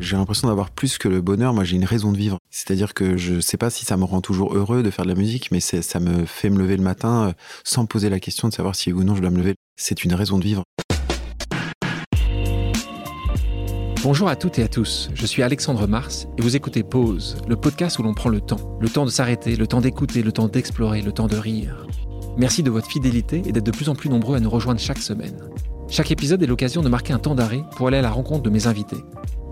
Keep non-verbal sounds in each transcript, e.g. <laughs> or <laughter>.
J'ai l'impression d'avoir plus que le bonheur. Moi, j'ai une raison de vivre. C'est-à-dire que je sais pas si ça me rend toujours heureux de faire de la musique, mais ça me fait me lever le matin euh, sans poser la question de savoir si ou non je dois me lever. C'est une raison de vivre. Bonjour à toutes et à tous, je suis Alexandre Mars et vous écoutez Pause, le podcast où l'on prend le temps. Le temps de s'arrêter, le temps d'écouter, le temps d'explorer, le temps de rire. Merci de votre fidélité et d'être de plus en plus nombreux à nous rejoindre chaque semaine. Chaque épisode est l'occasion de marquer un temps d'arrêt pour aller à la rencontre de mes invités.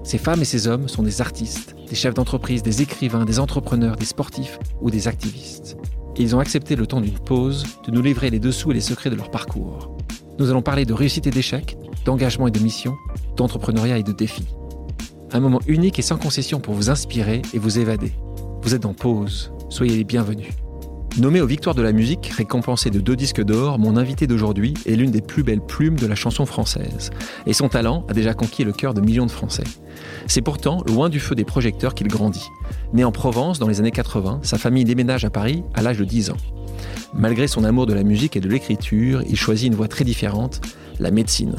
Ces femmes et ces hommes sont des artistes, des chefs d'entreprise, des écrivains, des entrepreneurs, des sportifs ou des activistes. Et ils ont accepté le temps d'une pause de nous livrer les dessous et les secrets de leur parcours. Nous allons parler de réussite et d'échec, d'engagement et de mission, d'entrepreneuriat et de défis. Un moment unique et sans concession pour vous inspirer et vous évader. Vous êtes en pause, soyez les bienvenus. Nommé aux Victoires de la musique, récompensé de deux disques d'or, mon invité d'aujourd'hui est l'une des plus belles plumes de la chanson française. Et son talent a déjà conquis le cœur de millions de Français. C'est pourtant loin du feu des projecteurs qu'il grandit. Né en Provence dans les années 80, sa famille déménage à Paris à l'âge de 10 ans. Malgré son amour de la musique et de l'écriture, il choisit une voie très différente, la médecine.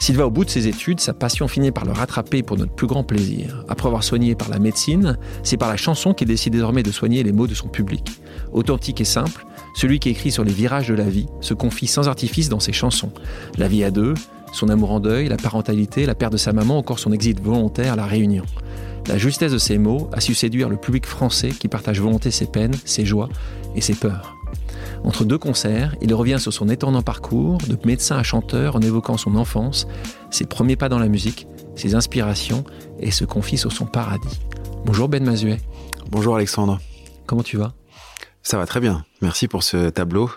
S'il va au bout de ses études, sa passion finit par le rattraper pour notre plus grand plaisir. Après avoir soigné par la médecine, c'est par la chanson qu'il décide désormais de soigner les maux de son public. Authentique et simple, celui qui écrit sur les virages de la vie se confie sans artifice dans ses chansons. La vie à deux, son amour en deuil, la parentalité, la perte de sa maman, encore son exil volontaire la Réunion. La justesse de ces mots a su séduire le public français qui partage volonté ses peines, ses joies et ses peurs. Entre deux concerts, il revient sur son étonnant parcours de médecin à chanteur en évoquant son enfance, ses premiers pas dans la musique, ses inspirations et se confie sur son paradis. Bonjour Ben Mazuet. Bonjour Alexandre. Comment tu vas? Ça va très bien. Merci pour ce tableau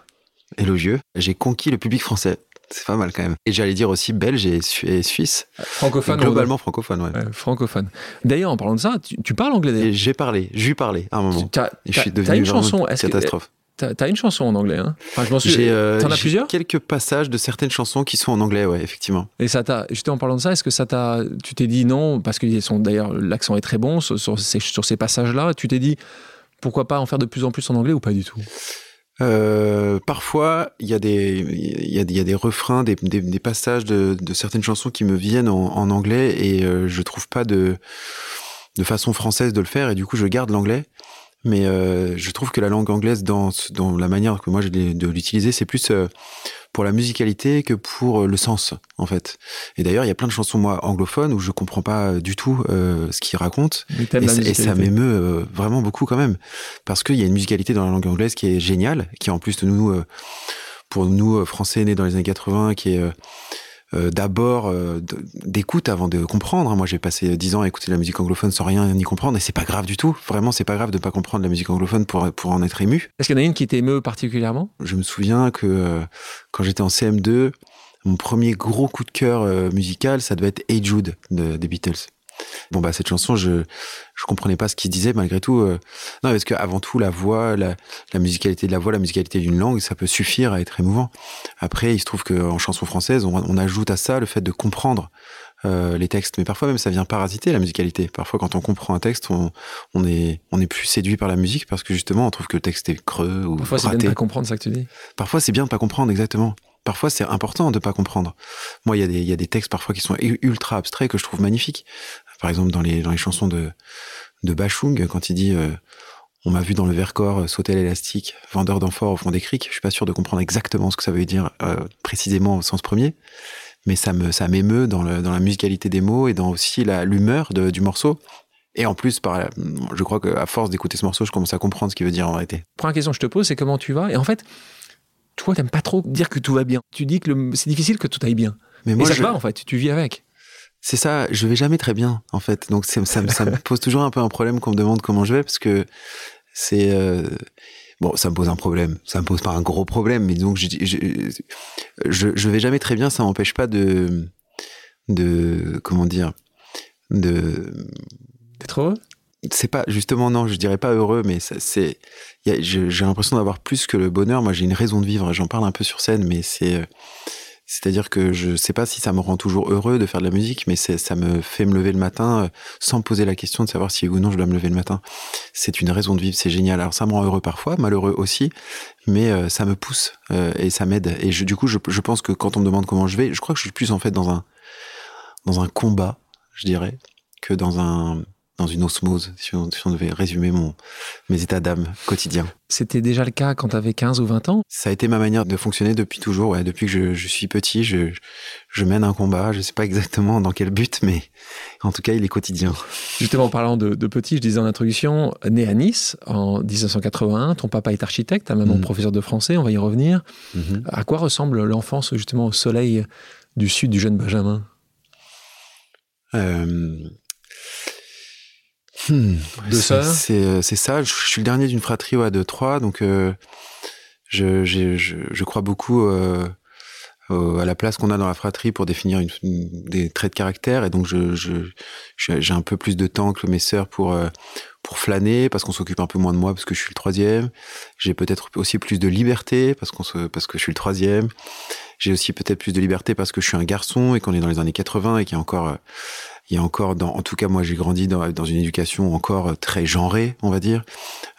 élogieux. J'ai conquis le public français. C'est pas mal quand même. Et j'allais dire aussi belge et, suisse. Francophone. globalement francophone, ouais. francophone. D'ailleurs, en parlant de ça, tu, parles anglais J'ai parlé, j'ai parlé à un moment. je suis devenu une chanson, catastrophe. T'as une chanson en anglais, hein? Enfin, je m'en suis. Euh, T'en as plusieurs? Quelques passages de certaines chansons qui sont en anglais, ouais, effectivement. Et ça t'a. Juste en parlant de ça, est-ce que ça t'a. Tu t'es dit non, parce que d'ailleurs l'accent est très bon sur, ces, sur ces passages-là. Tu t'es dit pourquoi pas en faire de plus en plus en anglais ou pas du tout? Euh, parfois, il y, a y a, des refrains, des, passages de, certaines chansons qui me viennent en, en anglais et euh, je trouve pas de, de façon française de le faire et du coup je garde l'anglais. Mais euh, je trouve que la langue anglaise, dans, dans la manière que moi j'ai de l'utiliser, c'est plus euh, pour la musicalité que pour euh, le sens, en fait. Et d'ailleurs, il y a plein de chansons, moi, anglophones, où je comprends pas du tout euh, ce qu'ils racontent. Et, et, ça m'émeut vraiment beaucoup quand même. Parce qu'il y a une musicalité dans la langue anglaise qui est géniale, qui en plus de nous, pour nous, Français nés dans les années 80, qui est euh, d'abord euh, d'écoute avant de comprendre. Hein. Moi, j'ai passé dix ans à écouter la musique anglophone sans rien ni comprendre, et c'est pas grave du tout. Vraiment, c'est pas grave de pas comprendre la musique anglophone pour pour en être ému. Est-ce qu'il y en a une qui t'émeut particulièrement? Je me souviens que euh, quand j'étais en CM2, mon premier gros coup de cœur musical, ça devait être Hey Jude des Beatles. Bon bah cette chanson, je je comprenais pas ce qu'il disait malgré tout. Euh. Non parce que avant tout la voix, la, la musicalité de la voix, la musicalité d'une langue, ça peut suffire à être émouvant. Après, il se trouve qu'en chanson française, on, on, ajoute à ça le fait de comprendre euh, les textes, mais parfois même ça vient parasiter la musicalité. Parfois, quand on comprend un texte, on, on est on est plus séduit par la musique parce que justement, on trouve que le texte est creux ou Parfois, c'est bien de pas comprendre ça que tu dis. Parfois, c'est bien de pas comprendre exactement parfois c'est important de pas comprendre. Moi, il y, a des, il y a des textes parfois qui sont ultra abstraits que je trouve magnifiques. Par exemple, dans les, dans les chansons de, de Bachung, quand il dit euh, On m'a vu dans le Vercors euh, sauter l'élastique, vendeur d'amphores au fond des criques. Je suis pas sûr de comprendre exactement ce que ça veut dire euh, précisément au sens premier, mais ça me ça m'émeut dans, le, dans la musicalité des mots et dans aussi la l'humeur du morceau. Et en plus, par, je crois qu'à force d'écouter ce morceau, je commence à comprendre ce qu'il veut dire en réalité. Première question que je te pose, c'est comment tu vas? Et en fait, toi, t'aimes pas trop dire que tout va bien. Tu dis que c'est difficile que tout aille bien. Mais moi, Et ça va en fait. Tu vis avec. C'est ça, je vais jamais très bien en fait. Donc ça, ça, me <laughs> pose toujours un peu un problème qu'on me demande comment je vais parce que c'est euh, bon, ça me pose un problème. Ça me pose pas un gros problème, mais donc je je, je, je vais jamais très bien. Ça m'empêche pas de de comment dire de d'être heureux? C'est pas justement non, je dirais pas heureux, mais c'est j'ai l'impression d'avoir plus que le bonheur. Moi, j'ai une raison de vivre. J'en parle un peu sur scène, mais c'est c'est-à-dire que je sais pas si ça me rend toujours heureux de faire de la musique, mais ça me fait me lever le matin euh, sans poser la question de savoir si ou non je dois me lever le matin. C'est une raison de vivre, c'est génial. Alors ça me rend heureux parfois, malheureux aussi, mais euh, ça me pousse euh, et ça m'aide. Et du coup, je, je, pense que quand on me demande comment je vais, je crois que je suis plus en fait dans un dans un combat, je dirais, que dans un dans une osmose, si on, devait résumer mon, mes états d'âme quotidiens. C'était déjà le cas quand tu avais 15 ou 20 ans? Ça a été ma manière de fonctionner depuis toujours. Ouais. Depuis que je, je, suis petit, je, je mène un combat. Je sais pas exactement dans quel but, mais en tout cas, il est quotidien. Justement, en parlant de, de petit, je disais en introduction, né à Nice en 1981, ton papa est architecte, ta maman mm. professeur de français, on va y revenir. Mm-hmm. À quoi ressemble l'enfance justement au soleil du sud du jeune Benjamin? Euh, Hmm, euh, C'est ça. Je, suis le dernier d'une fratrie de trois, donc euh, je, je, crois beaucoup euh, à la place qu'on a dans la fratrie pour définir une, des traits de caractère, et donc j'ai un peu plus de temps que mes sœurs pour pour flâner parce qu'on s'occupe un peu moins de moi parce que je suis le troisième. J'ai peut-être aussi plus de liberté parce qu'on se parce que je suis le troisième. J'ai aussi peut-être plus de liberté parce que je suis un garçon et qu'on est dans les années 80 et qu'il y a encore il y a encore, dans, en tout cas moi j'ai grandi dans, dans, une éducation encore très genrée, on va dire,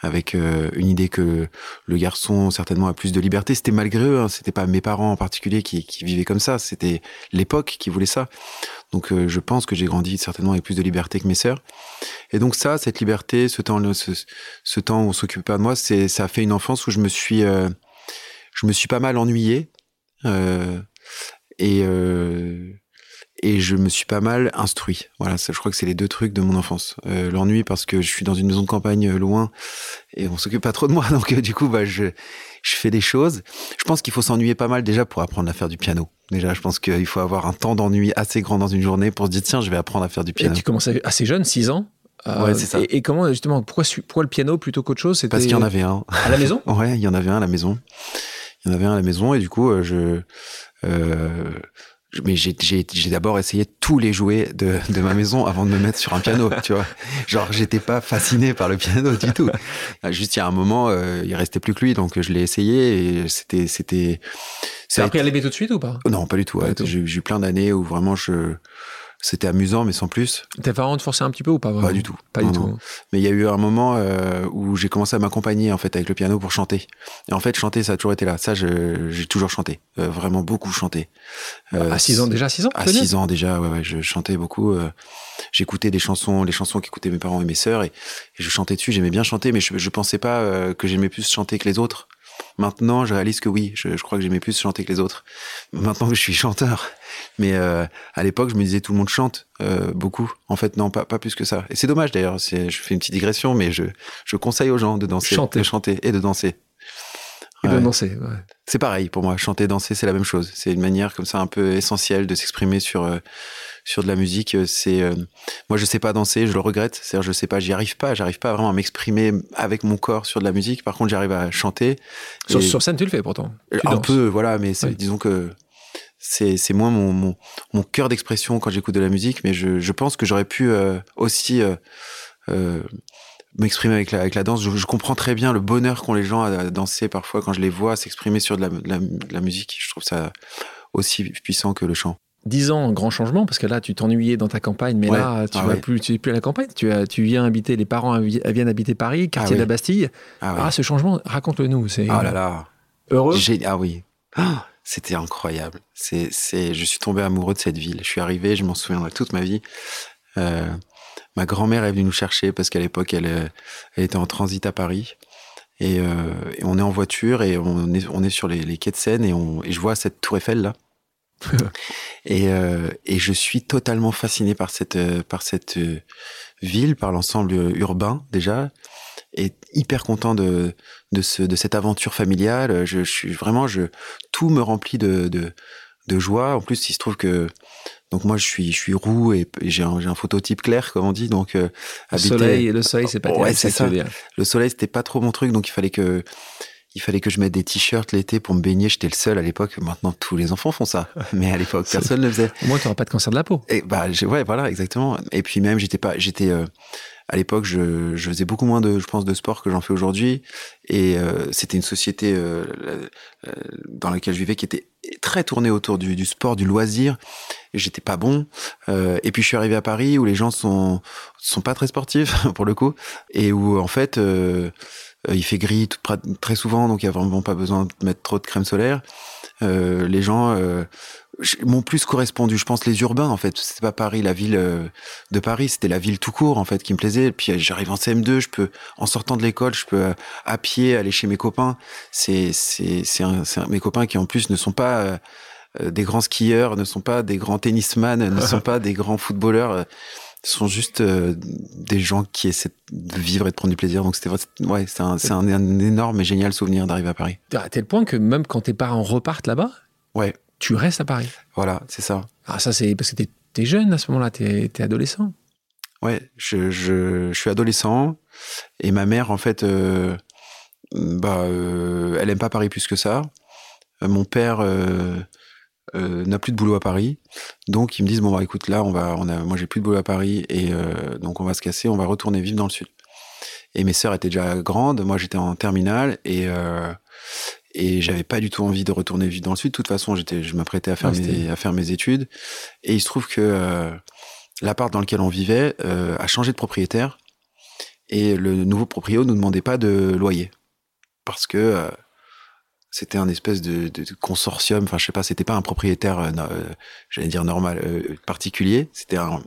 avec euh, une idée que le garçon certainement a plus de liberté. C'était malgré eux, hein, c'était pas mes parents en particulier qui, qui vivaient comme ça, c'était l'époque qui voulait ça. Donc euh, je pense que j'ai grandi certainement avec plus de liberté que mes sœurs. Et donc ça, cette liberté, ce temps, ce, ce temps où on s'occupait pas de moi, c'est ça a fait une enfance où je me suis, euh, je me suis pas mal ennuyé. et et je me suis pas mal instruit. Voilà, ça, je crois que c'est les deux trucs de mon enfance. Euh, L'ennui parce que je suis dans une maison de campagne euh, loin et on s'occupe pas trop de moi, <laughs> donc euh, du coup, bah, je, je fais des choses. Je pense qu'il faut s'ennuyer pas mal déjà pour apprendre à faire du piano. Déjà, je pense qu'il faut avoir un temps d'ennui assez grand dans une journée pour se dire tiens, je vais apprendre à faire du piano. Et tu commences assez jeune, 6 ans ouais, c'est ça. Et, comment justement, pourquoi, pourquoi le piano plutôt qu'autre chose? Parce qu'il y en avait un. À la maison? <laughs> Ouais, il y en avait un à la maison. Il y en avait un à la maison et du coup, je mais j'ai d'abord essayé tous les jouets de, de, ma maison avant de me mettre sur un piano, tu vois. Genre, j'étais pas fasciné par le piano du tout. Ah, juste, il y a un moment, euh, il restait plus que lui, donc je l'ai essayé et c'était, c'était. Ça appris à l'aimer tout de suite ou pas? Non, pas du tout. J'ai eu plein d'années où vraiment je c'était amusant, mais sans plus. Tes parents te forçaient un petit peu ou pas Pas du tout. Pas du tout. Mais il y a eu un moment euh, où j'ai commencé à m'accompagner en fait avec le piano pour chanter. Et en fait, chanter, ça a toujours été là. Ça, j'ai toujours chanté, euh, vraiment beaucoup chanté. Euh, à 6 ans déjà, 6 ans À 6 ans déjà, ouais, ouais, je chantais beaucoup. J'écoutais des chansons, les chansons qu'écoutaient mes parents et mes sœurs, et, je chantais dessus. J'aimais bien chanter, mais je, je pensais pas que j'aimais plus chanter que les autres. Maintenant, je réalise que oui, je, je crois que j'aimais plus chanter que les autres. Maintenant que je suis chanteur, mais euh, à l'époque, je me disais tout le monde chante euh, beaucoup. En fait, non, pas, pas plus que ça. Et c'est dommage d'ailleurs. Je fais une petite digression, mais je, je conseille aux gens de danser, chanter. de chanter et de danser. Et de danser. Ouais. C'est pareil pour moi. Chanter, danser, c'est la même chose. C'est une manière comme ça un peu essentielle de s'exprimer sur euh, sur de la musique. C'est euh, moi, je sais pas danser, je le regrette. C'est-à-dire, je sais pas, j'y arrive pas. J'arrive pas vraiment à m'exprimer avec mon corps sur de la musique. Par contre, j'arrive à chanter. Sur, sur, scène, tu le fais pourtant. Tu un peu, voilà. Mais disons que c'est c'est moins mon mon, mon cœur d'expression quand j'écoute de la musique, mais je je pense que j'aurais pu euh, aussi euh, euh, m'exprimer avec la avec la danse. Je, je, comprends très bien le bonheur qu'ont les gens à, danser parfois quand je les vois s'exprimer sur de la, de la, de la musique. Je trouve ça aussi puissant que le chant. Dix ans, grand changement, parce que là, tu t'ennuyais dans ta campagne, mais là, tu ah vas plus, tu es plus à la campagne. Tu, as, tu viens habiter, les parents viennent habiter Paris, quartier ah de la Bastille. Ah, ah ce changement, raconte-le-nous. C'est oh là là. Heureux. Ah oui. Ah c'était incroyable. C'est, c'est, je suis tombé amoureux de cette ville. Je suis arrivé, je m'en souviendrai toute ma vie. Euh, ma grand-mère est venue nous chercher parce qu'à l'époque, elle, euh, elle était en transit à Paris. Et, euh, et, on est en voiture et on est, on est sur les, les quais de Seine et, on, et je vois cette tour Eiffel là. <laughs> et, euh, et je suis totalement fasciné par cette, par cette ville, par l'ensemble urbain déjà, et hyper content de, de, ce, de cette aventure familiale. Je, je suis vraiment, je, tout me remplit de, de, de joie. En plus, il se trouve que donc moi je suis je suis roux et, j'ai un, un phototype clair comme on dit donc euh, le soleil le soleil c'est pas ouais, c'est ça. le soleil c'était pas trop mon truc donc il fallait que il fallait que je mette des t-shirts l'été pour me baigner. J'étais le seul à l'époque. Maintenant, tous les enfants font ça. <laughs> Mais à l'époque, personne ne le faisait. Au moins, tu n'auras pas de cancer de la peau. Et bah, ouais, voilà, exactement. Et puis même, j'étais pas, j'étais, euh, à l'époque, je, faisais beaucoup moins de, je pense, de sport que j'en fais aujourd'hui. Et euh, c'était une société euh, euh, dans laquelle je vivais qui était très tournée autour du, sport, du loisir. J'étais pas bon. Et puis je suis arrivé à Paris où les gens sont sont pas très sportifs <laughs> pour le coup, et où en fait il fait gris très souvent, donc il y a vraiment pas besoin de mettre trop de crème solaire. Les gens, m'ont plus correspondu. Je pense les urbains, en fait. C'était pas Paris, la ville euh, de Paris, c'était la ville tout court, en fait, qui me plaisait. Puis j'arrive en CM2, je peux, en sortant de l'école, je peux euh, à pied aller chez mes copains. C'est, c'est, c'est, mes copains qui en plus ne sont pas euh, des grands skieurs, ne sont pas des grands tennisman, ne sont <laughs> pas des grands footballeurs. Ce sont juste des gens qui essaient de vivre et de prendre du plaisir. Donc c'était ouais, c'est un, c'est un, un, énorme et génial souvenir d'arriver à Paris. À tel point que même quand tes parents repartent là-bas, ouais tu restes à Paris. Voilà, c'est ça. Ah, ça, c'est parce que t'es es jeune à ce moment-là, t'es es adolescent. Ouais, je, je, suis adolescent et ma mère, en fait, euh, bah, euh, elle aime pas Paris plus que ça. Euh, mon père n'a plus de boulot à Paris, donc ils me disent bon bah écoute là, on va, on a, moi j'ai plus de boulot à Paris et donc on va se casser, on va retourner vivre dans le sud. Et mes sœurs étaient déjà grandes, moi j'étais en terminale et et j'avais pas du tout envie de retourner vivre dans le sud. De toute façon, j'étais, je m'apprêtais à faire mes, à faire mes études. Et il se trouve que euh, l'appart dans lequel on vivait euh, a changé de propriétaire. Et le nouveau proprio nous demandait pas de loyer parce que euh, c'était un espèce de, de, consortium. Enfin, je sais pas, c'était pas un propriétaire, euh, j'allais dire normal, particulier. C'était un,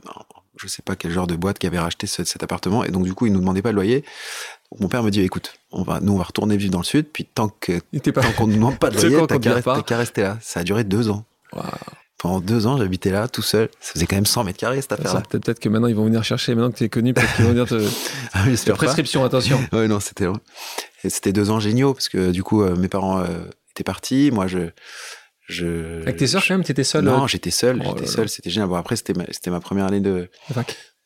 je sais pas quel genre de boîte qui avait racheté cet appartement. Et donc, du coup, il nous demandait pas de loyer. Mon père me dit, écoute, on va, nous, on va retourner vivre dans le sud, puis tant que, tant qu'on ne demande pas de <laughs> loyer, t'as qu'à rester là. Ça a duré deux ans. Pendant deux ans, j'habitais là, tout seul. Ça faisait quand même 100 mètres carrés, cette affaire-là. Peut-être que maintenant, ils vont venir chercher, maintenant que tu es connu, peut-être qu'ils vont venir te. <laughs> ah, oui, prescription, attention. <laughs> oui, non, c'était C'était deux ans géniaux, parce que du coup, euh, mes parents euh, étaient partis. Moi, je. Je Avec tes sœurs, quand même, t'étais seul Non, euh j'étais seul, oh j'étais seul, c'était génial. Bon, après, c'était ma, ma première année de,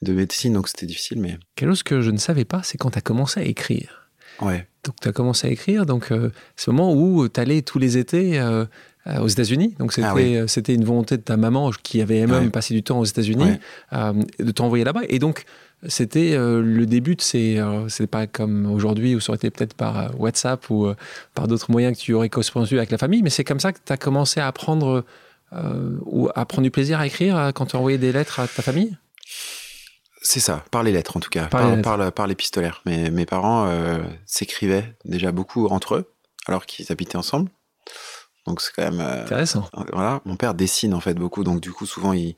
de médecine, donc c'était difficile, mais. Quelque chose que je ne savais pas, c'est quand tu as commencé à écrire. Ouais. Donc, tu as commencé à écrire. Donc, euh, ce moment où tu allais tous les étés euh, euh, aux États-Unis. Donc, c'était, ah c'était une volonté de ta maman qui avait elle-même passé du temps aux États-Unis de t'envoyer là-bas. Et donc, c'était le début de ces. c'est pas comme aujourd'hui où ça aurait été peut-être par WhatsApp ou par d'autres moyens que tu aurais correspondu avec la famille, mais c'est comme ça que tu as commencé à apprendre, ou à prendre du plaisir à écrire quand tu envoyais des lettres à ta famille? C'est ça, par les lettres en tout cas, par, par, par, l'épistolaire. Mais mes parents euh, s'écrivaient déjà beaucoup entre eux, alors qu'ils habitaient ensemble. Donc c'est quand même euh, intéressant. Voilà, mon père dessine en fait beaucoup, donc du coup souvent il,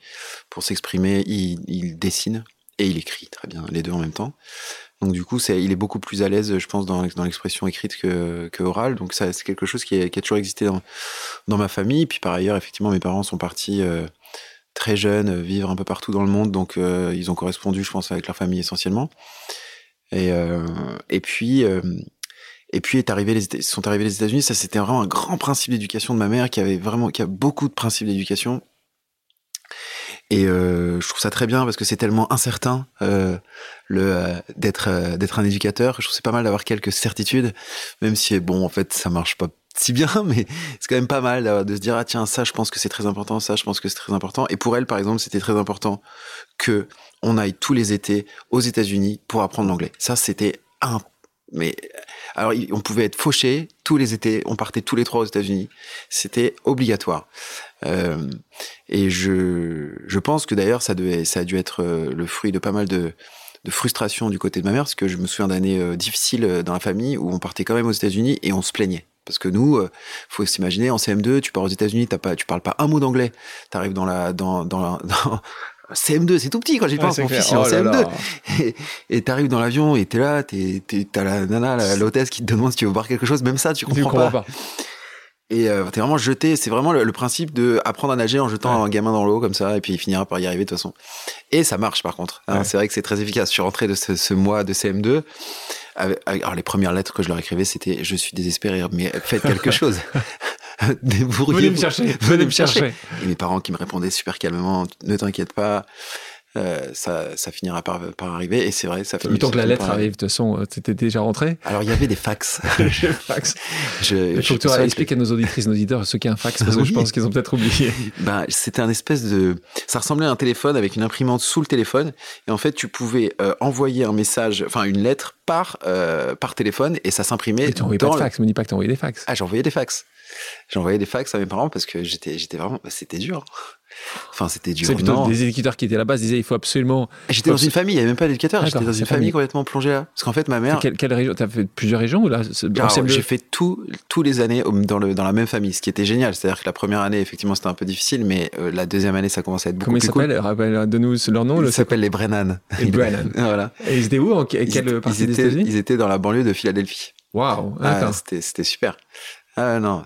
pour s'exprimer, il, dessine et il écrit très bien, les deux en même temps. Donc du coup, il est beaucoup plus à l'aise, je pense, dans, l'expression écrite que, orale. Donc ça, c'est quelque chose qui, a toujours existé dans, ma famille. Puis par ailleurs, effectivement, mes parents sont partis euh, très jeunes, vivre un peu partout dans le monde, donc euh, ils ont correspondu, je pense, avec leur famille essentiellement. Et, euh, puis, et sont arrivés les États-Unis. Ça, c'était vraiment un grand principe d'éducation de ma mère, qui avait vraiment, qui a beaucoup de principes d'éducation. Et euh, je trouve ça très bien parce que c'est tellement incertain euh, d'être d'être un éducateur. Je trouve c'est pas mal d'avoir quelques certitudes, même si bon en fait ça marche pas si bien, <laughs> mais c'est quand même pas mal de se dire ah tiens ça je pense que c'est très important, ça je pense que c'est très important. Et pour elle par exemple c'était très important que on aille tous les étés aux États-Unis pour apprendre l'anglais. Ça c'était un mais alors on pouvait être fauché tous les étés, on partait tous les trois aux États-Unis. C'était obligatoire. Euh, et je je pense que d'ailleurs ça devait ça a dû être euh, le fruit de pas mal de de frustration du côté de ma mère, parce que je me souviens d'années euh, difficiles dans la famille où on partait quand même aux États-Unis et on se plaignait. Parce que nous, euh, faut s'imaginer, en CM2, tu pars aux États-Unis, t'as pas, tu parles pas un mot d'anglais. T'arrives dans la, dans, dans, <laughs> dans CM2, c'est tout petit quand j'y pense. mon fils, il est en oh CM2. Et t'arrives dans l'avion et t'es là, t'es, t'as la nana, l'hôtesse qui te demande si tu veux boire quelque chose. Même ça, tu comprends, comprends pas. Et euh, t'es vraiment jeté. C'est vraiment le, principe de apprendre à nager en jetant un gamin dans l'eau comme ça, et puis il finira par y arriver de toute façon. Et ça marche par contre. Hein, C'est vrai que c'est très efficace. Je suis rentré de ce, ce mois de CM2. alors les premières lettres que je leur écrivais, c'était je suis désespéré, mais faites quelque <laughs> chose. <laughs> Venez me chercher. Venez me chercher. Et mes parents qui me répondaient super calmement, ne t'inquiète pas. Euh, ça, ça, finira par, par, arriver. Et c'est vrai, ça finit. Le temps que la lettre arrive, de toute façon, euh, t'étais déjà rentré Alors, il y avait des fax. <laughs> fax. Je, il faut que tu expliques à nos auditrices, nos auditeurs, ce qu'est un fax, parce que <laughs> je pense qu'ils ont peut-être oublié. <laughs> Ben, c'était un espèce de. Ça ressemblait à un téléphone avec une imprimante sous le téléphone. Et en fait, tu pouvais euh, envoyer un message, enfin, une lettre par, par téléphone et ça s'imprimait. Tu envoyais pas de fax, me dis pas que tu envoyais des fax. Ah, j'envoyais des fax. J'envoyais des fax à mes parents parce que j'étais, j'étais vraiment, bah, c'était dur. Enfin, c'était dur. C'est plutôt des éducateurs qui étaient là-bas disaient il faut absolument. J'étais dans une famille, il n'y avait même pas d'éducateur. J'étais dans une famille. famille complètement plongée là. Parce qu'en fait, ma mère. Quelle, quelle région? T'as fait plusieurs régions ou là CM2? j'ai fait tout, tous les années dans, le, dans la même famille, ce qui était génial. C'est-à-dire que la première année, effectivement, c'était un peu difficile, mais euh, la deuxième année, ça commençait à être beaucoup Comment ils plus cool. s'appellent? Rappelle de nous leur nom. Ils Le... s'appellent les Brennan. Les Brennan. <laughs> voilà. Et ils étaient où? En que- Ils, quelle étaient- partie ils des étaient, États-Unis? ils étaient dans la banlieue de Philadelphie. Waouh, Ah, c'était, c'était super. Ah non,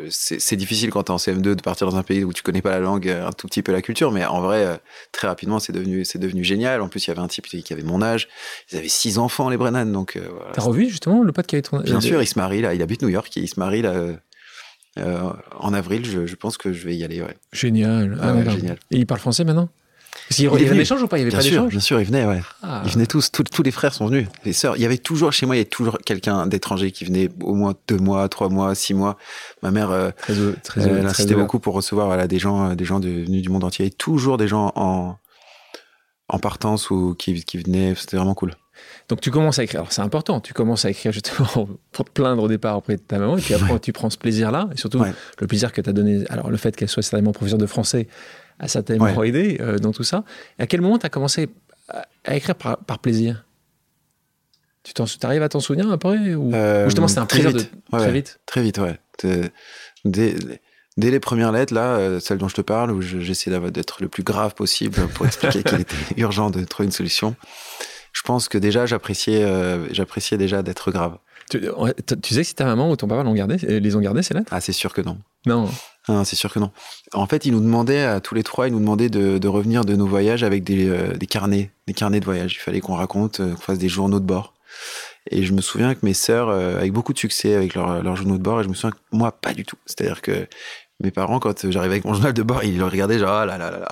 c'est- difficile quand t'es en CM2 de partir dans un pays où tu connais pas la langue, un tout petit peu la culture, mais en vrai, euh, très rapidement, c'est devenu, devenu génial. En plus, il y avait un type qui avait mon âge. Ils avaient six enfants, les Brennan, donc euh, voilà. T'as revu justement le pote qui avait tourné Bien sûr, il se marie là. Il habite New York. Il se marie là euh, euh, en avril. Je, je pense que je vais y aller. Ouais. Génial. Ah, Ah ouais, génial. Et il parle français maintenant? Y Il est avait un échange ou pas? Il y avait Bien pas sûr, d'échange bien sûr, il venait. Ouais. Ah. Ils venaient tous, tous. Tous les frères sont venus. Les sœurs. Il y avait toujours chez moi. Il y avait toujours quelqu'un d'étranger qui venait au moins deux mois, trois mois, six mois. Ma mère. euh, Très, très, elle insistait beaucoup pour recevoir voilà, des gens, euh, des gens de- venus du monde entier. Et toujours des gens en, en partance ou qui, qui venaient. C'était vraiment cool. Donc tu commences à écrire. Alors c'est important. Tu commences à écrire justement <laughs> pour te plaindre au départ auprès de ta maman, et puis après tu prends ce plaisir-là, et surtout Ouais. le plaisir que tu as donné. Alors le fait qu'elle soit certainement professeure de français a certainement Ouais. aidé euh, dans tout ça. Et à quel moment tu as commencé à, à écrire par, par plaisir? Tu arrives à t'en souvenir après ou, Euh, ou justement c'était un très plaisir vite. de Ouais, très vite? Très vite, ouais. Dès, dès les premières lettres, là, euh, celles dont je te parle, où je- j'essaie d'être le plus grave possible pour <laughs> expliquer qu'il était urgent de trouver une solution, je pense que déjà, j'appréciais euh, j'appréciais déjà d'être grave. tu, tu sais que si ta maman ou ton papa l'ont gardé, les ont gardés ces lettres? Ah, c'est sûr que non. Non. Ah, c'est sûr que non. En fait, ils nous demandaient, à tous les trois, ils nous demandaient de, revenir de nos voyages avec des, euh, carnets, des carnets de voyage. Il fallait qu'on raconte, euh, qu'on fasse des journaux de bord. Et je me souviens que mes sœurs, euh, avec beaucoup de succès avec leurs journaux de bord, et je me souviens que moi, pas du tout. C'est-à-dire que mes parents, quand j'arrivais avec mon journal de bord, ils le regardaient genre, ah là là là là,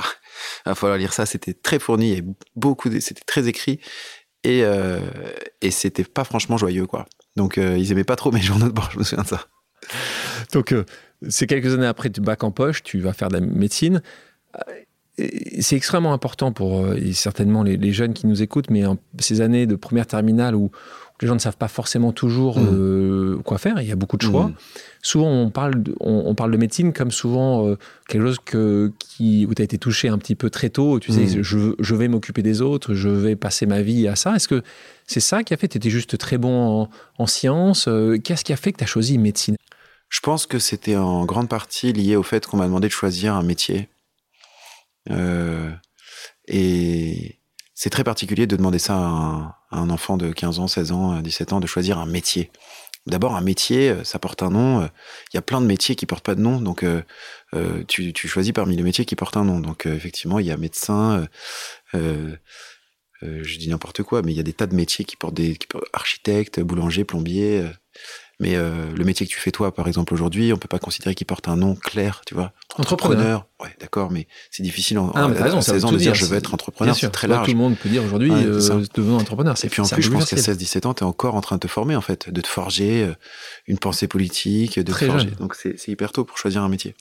il va falloir lire ça. C'était très fourni, avait beaucoup, de- c'était très écrit. Et, et c'était pas franchement joyeux, quoi. Donc, ils aimaient pas trop mes journaux de bord, je me souviens de ça. Donc, c'est quelques années après du bac en poche, tu vas faire de la médecine. Euh, C'est extrêmement important pour euh, et certainement les, les jeunes qui nous écoutent, mais en ces années de première terminale où les gens ne savent pas forcément toujours Mm. euh, quoi faire, il y a beaucoup de choix. Mm. Souvent, on parle, de, on, on parle de médecine comme souvent euh, quelque chose que, qui, où tu as été touché un petit peu très tôt. Tu sais, Mm. je, je vais m'occuper des autres, je vais passer ma vie à ça. Est-ce que c'est ça qui a fait Tu étais juste très bon en, en sciences Qu'est-ce qui a fait que tu as choisi médecine? Je pense que c'était en grande partie lié au fait qu'on m'a demandé de choisir un métier. Euh, et c'est très particulier de demander ça à un, enfant de 15 ans, 16 ans, 17 ans, de choisir un métier. D'abord, un métier, ça porte un nom. Il y a plein de métiers qui portent pas de nom, donc euh, euh, tu, choisis parmi les métiers qui portent un nom. Donc effectivement, il y a médecin, je dis n'importe quoi, mais il y a des tas de métiers qui portent des qui portent- architecte, boulanger, plombier. Mais euh, le métier que tu fais toi, par exemple aujourd'hui, on peut pas considérer qu'il porte un nom clair, tu vois. Entrepreneur. Ouais, d'accord, mais c'est difficile en, Ah, mais t'as raison, à ça veut 16 ans de dire dire, je veux être entrepreneur, c'est très large. Tout le monde peut dire aujourd'hui, Ouais, euh, devenons entrepreneur. Et puis en plus, je pense qu'à versatile. 16-17 ans, tu es encore en train de te former, en fait, de te forger euh, une pensée politique, de te forger. jeune. Donc c'est hyper tôt pour choisir un métier.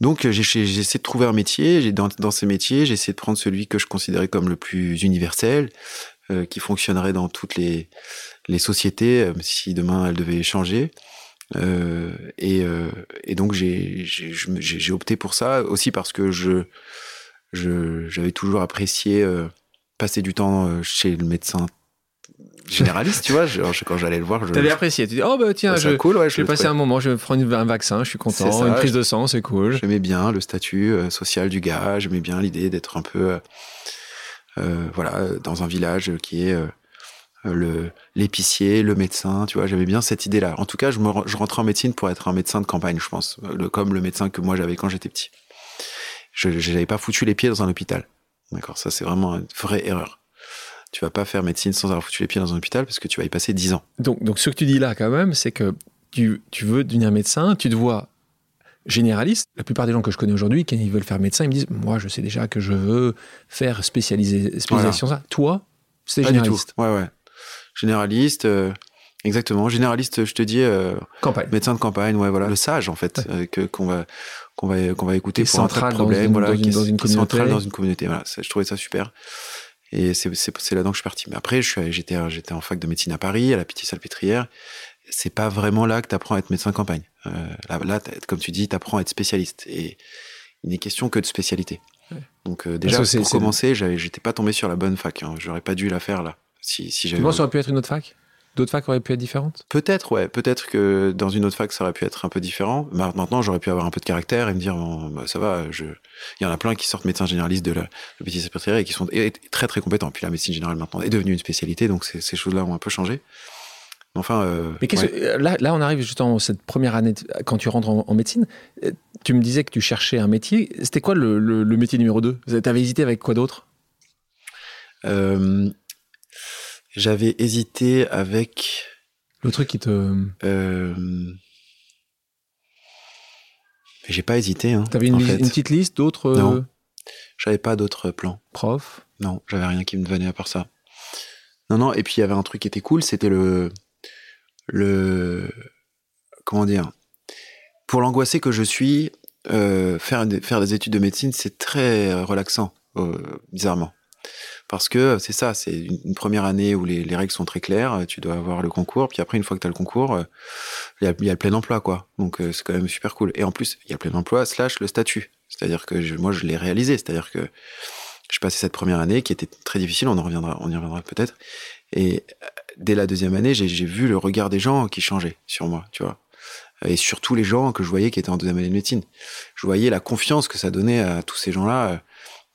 Donc j'ai essayé de trouver un métier. J'ai dans, dans ces métiers, j'ai essayé de prendre celui que je considérais comme le plus universel, euh, qui fonctionnerait dans toutes les, les sociétés, euh, si demain elles devaient changer. Euh, et, et donc j'ai opté pour ça aussi parce que je je- j'avais toujours apprécié passer du temps chez le médecin généraliste, tu vois. Je- quand j'allais le voir, je T'avais apprécié. Tu dis, oh bah tiens, je cool, ouais, je vais passer un moment, je vais prendre un vaccin, je suis content, ça, une prise de sang, c'est cool. J'aimais bien le statut euh, social du gars, j'aimais bien l'idée d'être un peu, euh, voilà, euh, dans un village qui est euh, euh, l'épicier, le médecin, tu vois, j'avais bien cette idée-là. En tout cas, je, me, je rentrais en médecine pour être un médecin de campagne, je pense, euh, comme le médecin que moi j'avais quand j'étais petit. Je n'avais pas foutu les pieds dans un hôpital. D'accord, ça c'est vraiment une vraie erreur. Tu vas pas faire médecine sans avoir foutu les pieds dans un hôpital parce que tu vas y passer 10 ans. Donc, donc ce que tu dis là quand même, c'est que tu, tu veux devenir médecin, tu te vois généraliste. La plupart des gens que je connais aujourd'hui, quand ils veulent faire médecin, ils me disent, moi je sais déjà que je veux faire spécialiser, spécialisation ça. Toi, du tout. généraliste. Ouais, ouais. Généraliste, euh, exactement. Généraliste, je te dis, euh, Campagne. médecin de campagne, ouais, voilà. Le sage, en fait, Ouais. euh, que, qu'on va, qu'on va, qu'on va écouter pour un central de dans problèmes, une- voilà, dans une- qui est- dans une qui est central communauté. dans une communauté, voilà. Ça, je trouvais ça super. Et c'est, c'est, c'est là-dedans que je suis parti. Mais après, je suis, allé- j'étais, j'étais en fac de médecine à Paris, à la Pitié-Salpêtrière. C'est pas vraiment là que tu apprends à être médecin de campagne. Euh, là, comme tu dis, tu apprends à être spécialiste. Et, il n'est question que de spécialité. Donc euh, déjà, pour commencer, j'étais pas tombé sur la bonne fac. Hein. J'aurais pas dû la faire là. Si, si tu penses ça aurait pu être une autre fac? D'autres facs auraient pu être différentes? Peut-être, ouais. Peut-être que dans une autre fac, ça aurait pu être un peu différent. Maintenant, j'aurais pu avoir un peu de caractère et me dire, bah, ça va, je... il y en a plein qui sortent médecins généralistes de la de petit et qui sont très très compétents. Puis la médecine générale maintenant est devenue une spécialité, donc ces choses-là ont un peu changé. Enfin, euh, mais que, là, là, on arrive justement cette première année quand tu rentres en, médecine. Euh, tu me disais que tu cherchais un métier. C'était quoi le, le, métier numéro 2 Tu avais hésité avec quoi d'autre? Euh, J'avais hésité avec. Le truc qui te. J'ai pas hésité. Hein, T'avais une, une, petite liste d'autres. Non. J'avais pas d'autres plans. Prof? Non, j'avais rien qui me venait à part ça. Non, non. Et puis il y avait un truc qui était cool, c'était le le comment dire pour l'angoissé que je suis euh, faire des, faire des études de médecine c'est très relaxant euh, bizarrement. Parce que c'est ça c'est une, première année où les, les, règles sont très claires tu dois avoir le concours puis après une fois que tu as le concours euh, il y, a, y, a, le plein emploi quoi. Donc c'est quand même super cool. Et en plus il y a le plein emploi slash le statut. C'est-à-dire que je, moi je l'ai réalisé. C'est-à-dire que j'ai passé cette première année qui était très difficile. On en reviendra on y reviendra peut-être. Et dès la deuxième année, j'ai vu le regard des gens qui changeait sur moi, tu vois. Et surtout les gens que je voyais qui étaient en deuxième année de médecine. Je voyais la confiance que ça donnait à tous ces gens-là euh,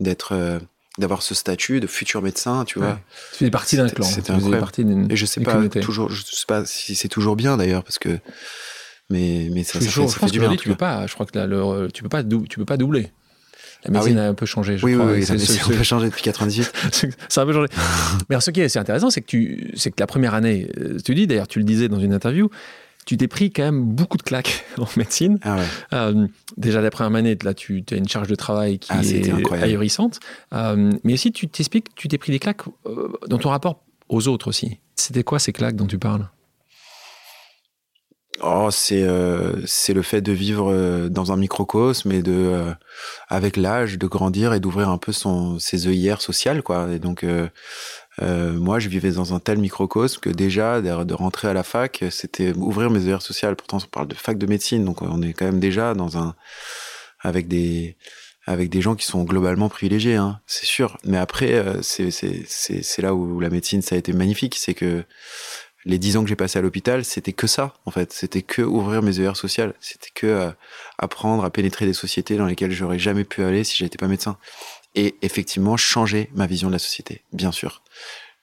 d'être, euh, d'avoir ce statut de futur médecin, tu vois. Tu fais partie d'un clan. C'était incroyable. Et je sais pas toujours, je sais pas si c'est toujours bien d'ailleurs, parce que mais mais ça, ça, fait, ça fait du bien. Tu peux pas. Je crois que là, le, tu peux pas, tu peux pas doubler. La ah médecine a un peu changé, je oui, crois. Oui, oui, médecine a un peu changé depuis 98. <laughs> ça a un peu changé. <laughs> Mais ce qui est assez intéressant, c'est que, tu, c'est que la première année, euh, tu dis, d'ailleurs, tu le disais dans une interview, tu t'es pris quand même beaucoup de claques <laughs> en médecine. Ah ouais. euh, déjà, la première année, là, tu as une charge de travail qui ah, est ahurissante. Euh, mais aussi, tu t'expliques, tu t'es pris des claques dans ton rapport aux autres aussi. C'était quoi ces claques dont tu parles? Oh, c'est euh, c'est le fait de vivre euh, dans un microcosme et de euh, avec l'âge de grandir et d'ouvrir un peu son ses œillères sociales quoi. Et donc moi, je vivais dans un tel microcosme que déjà de, de rentrer à la fac, c'était ouvrir mes œillères sociales. Pourtant, on parle de fac de médecine, donc on est quand même déjà dans un avec des avec des gens qui sont globalement privilégiés, hein, c'est sûr. Mais après, c'est c'est c'est là où la médecine ça a été magnifique, c'est que les dix ans que j'ai passé à l'hôpital, c'était que ça, en fait. C'était que ouvrir mes œillères sociales. C'était que euh, apprendre à pénétrer des sociétés dans lesquelles j'aurais jamais pu aller si j'étais pas médecin. Et effectivement, changer ma vision de la société, bien sûr.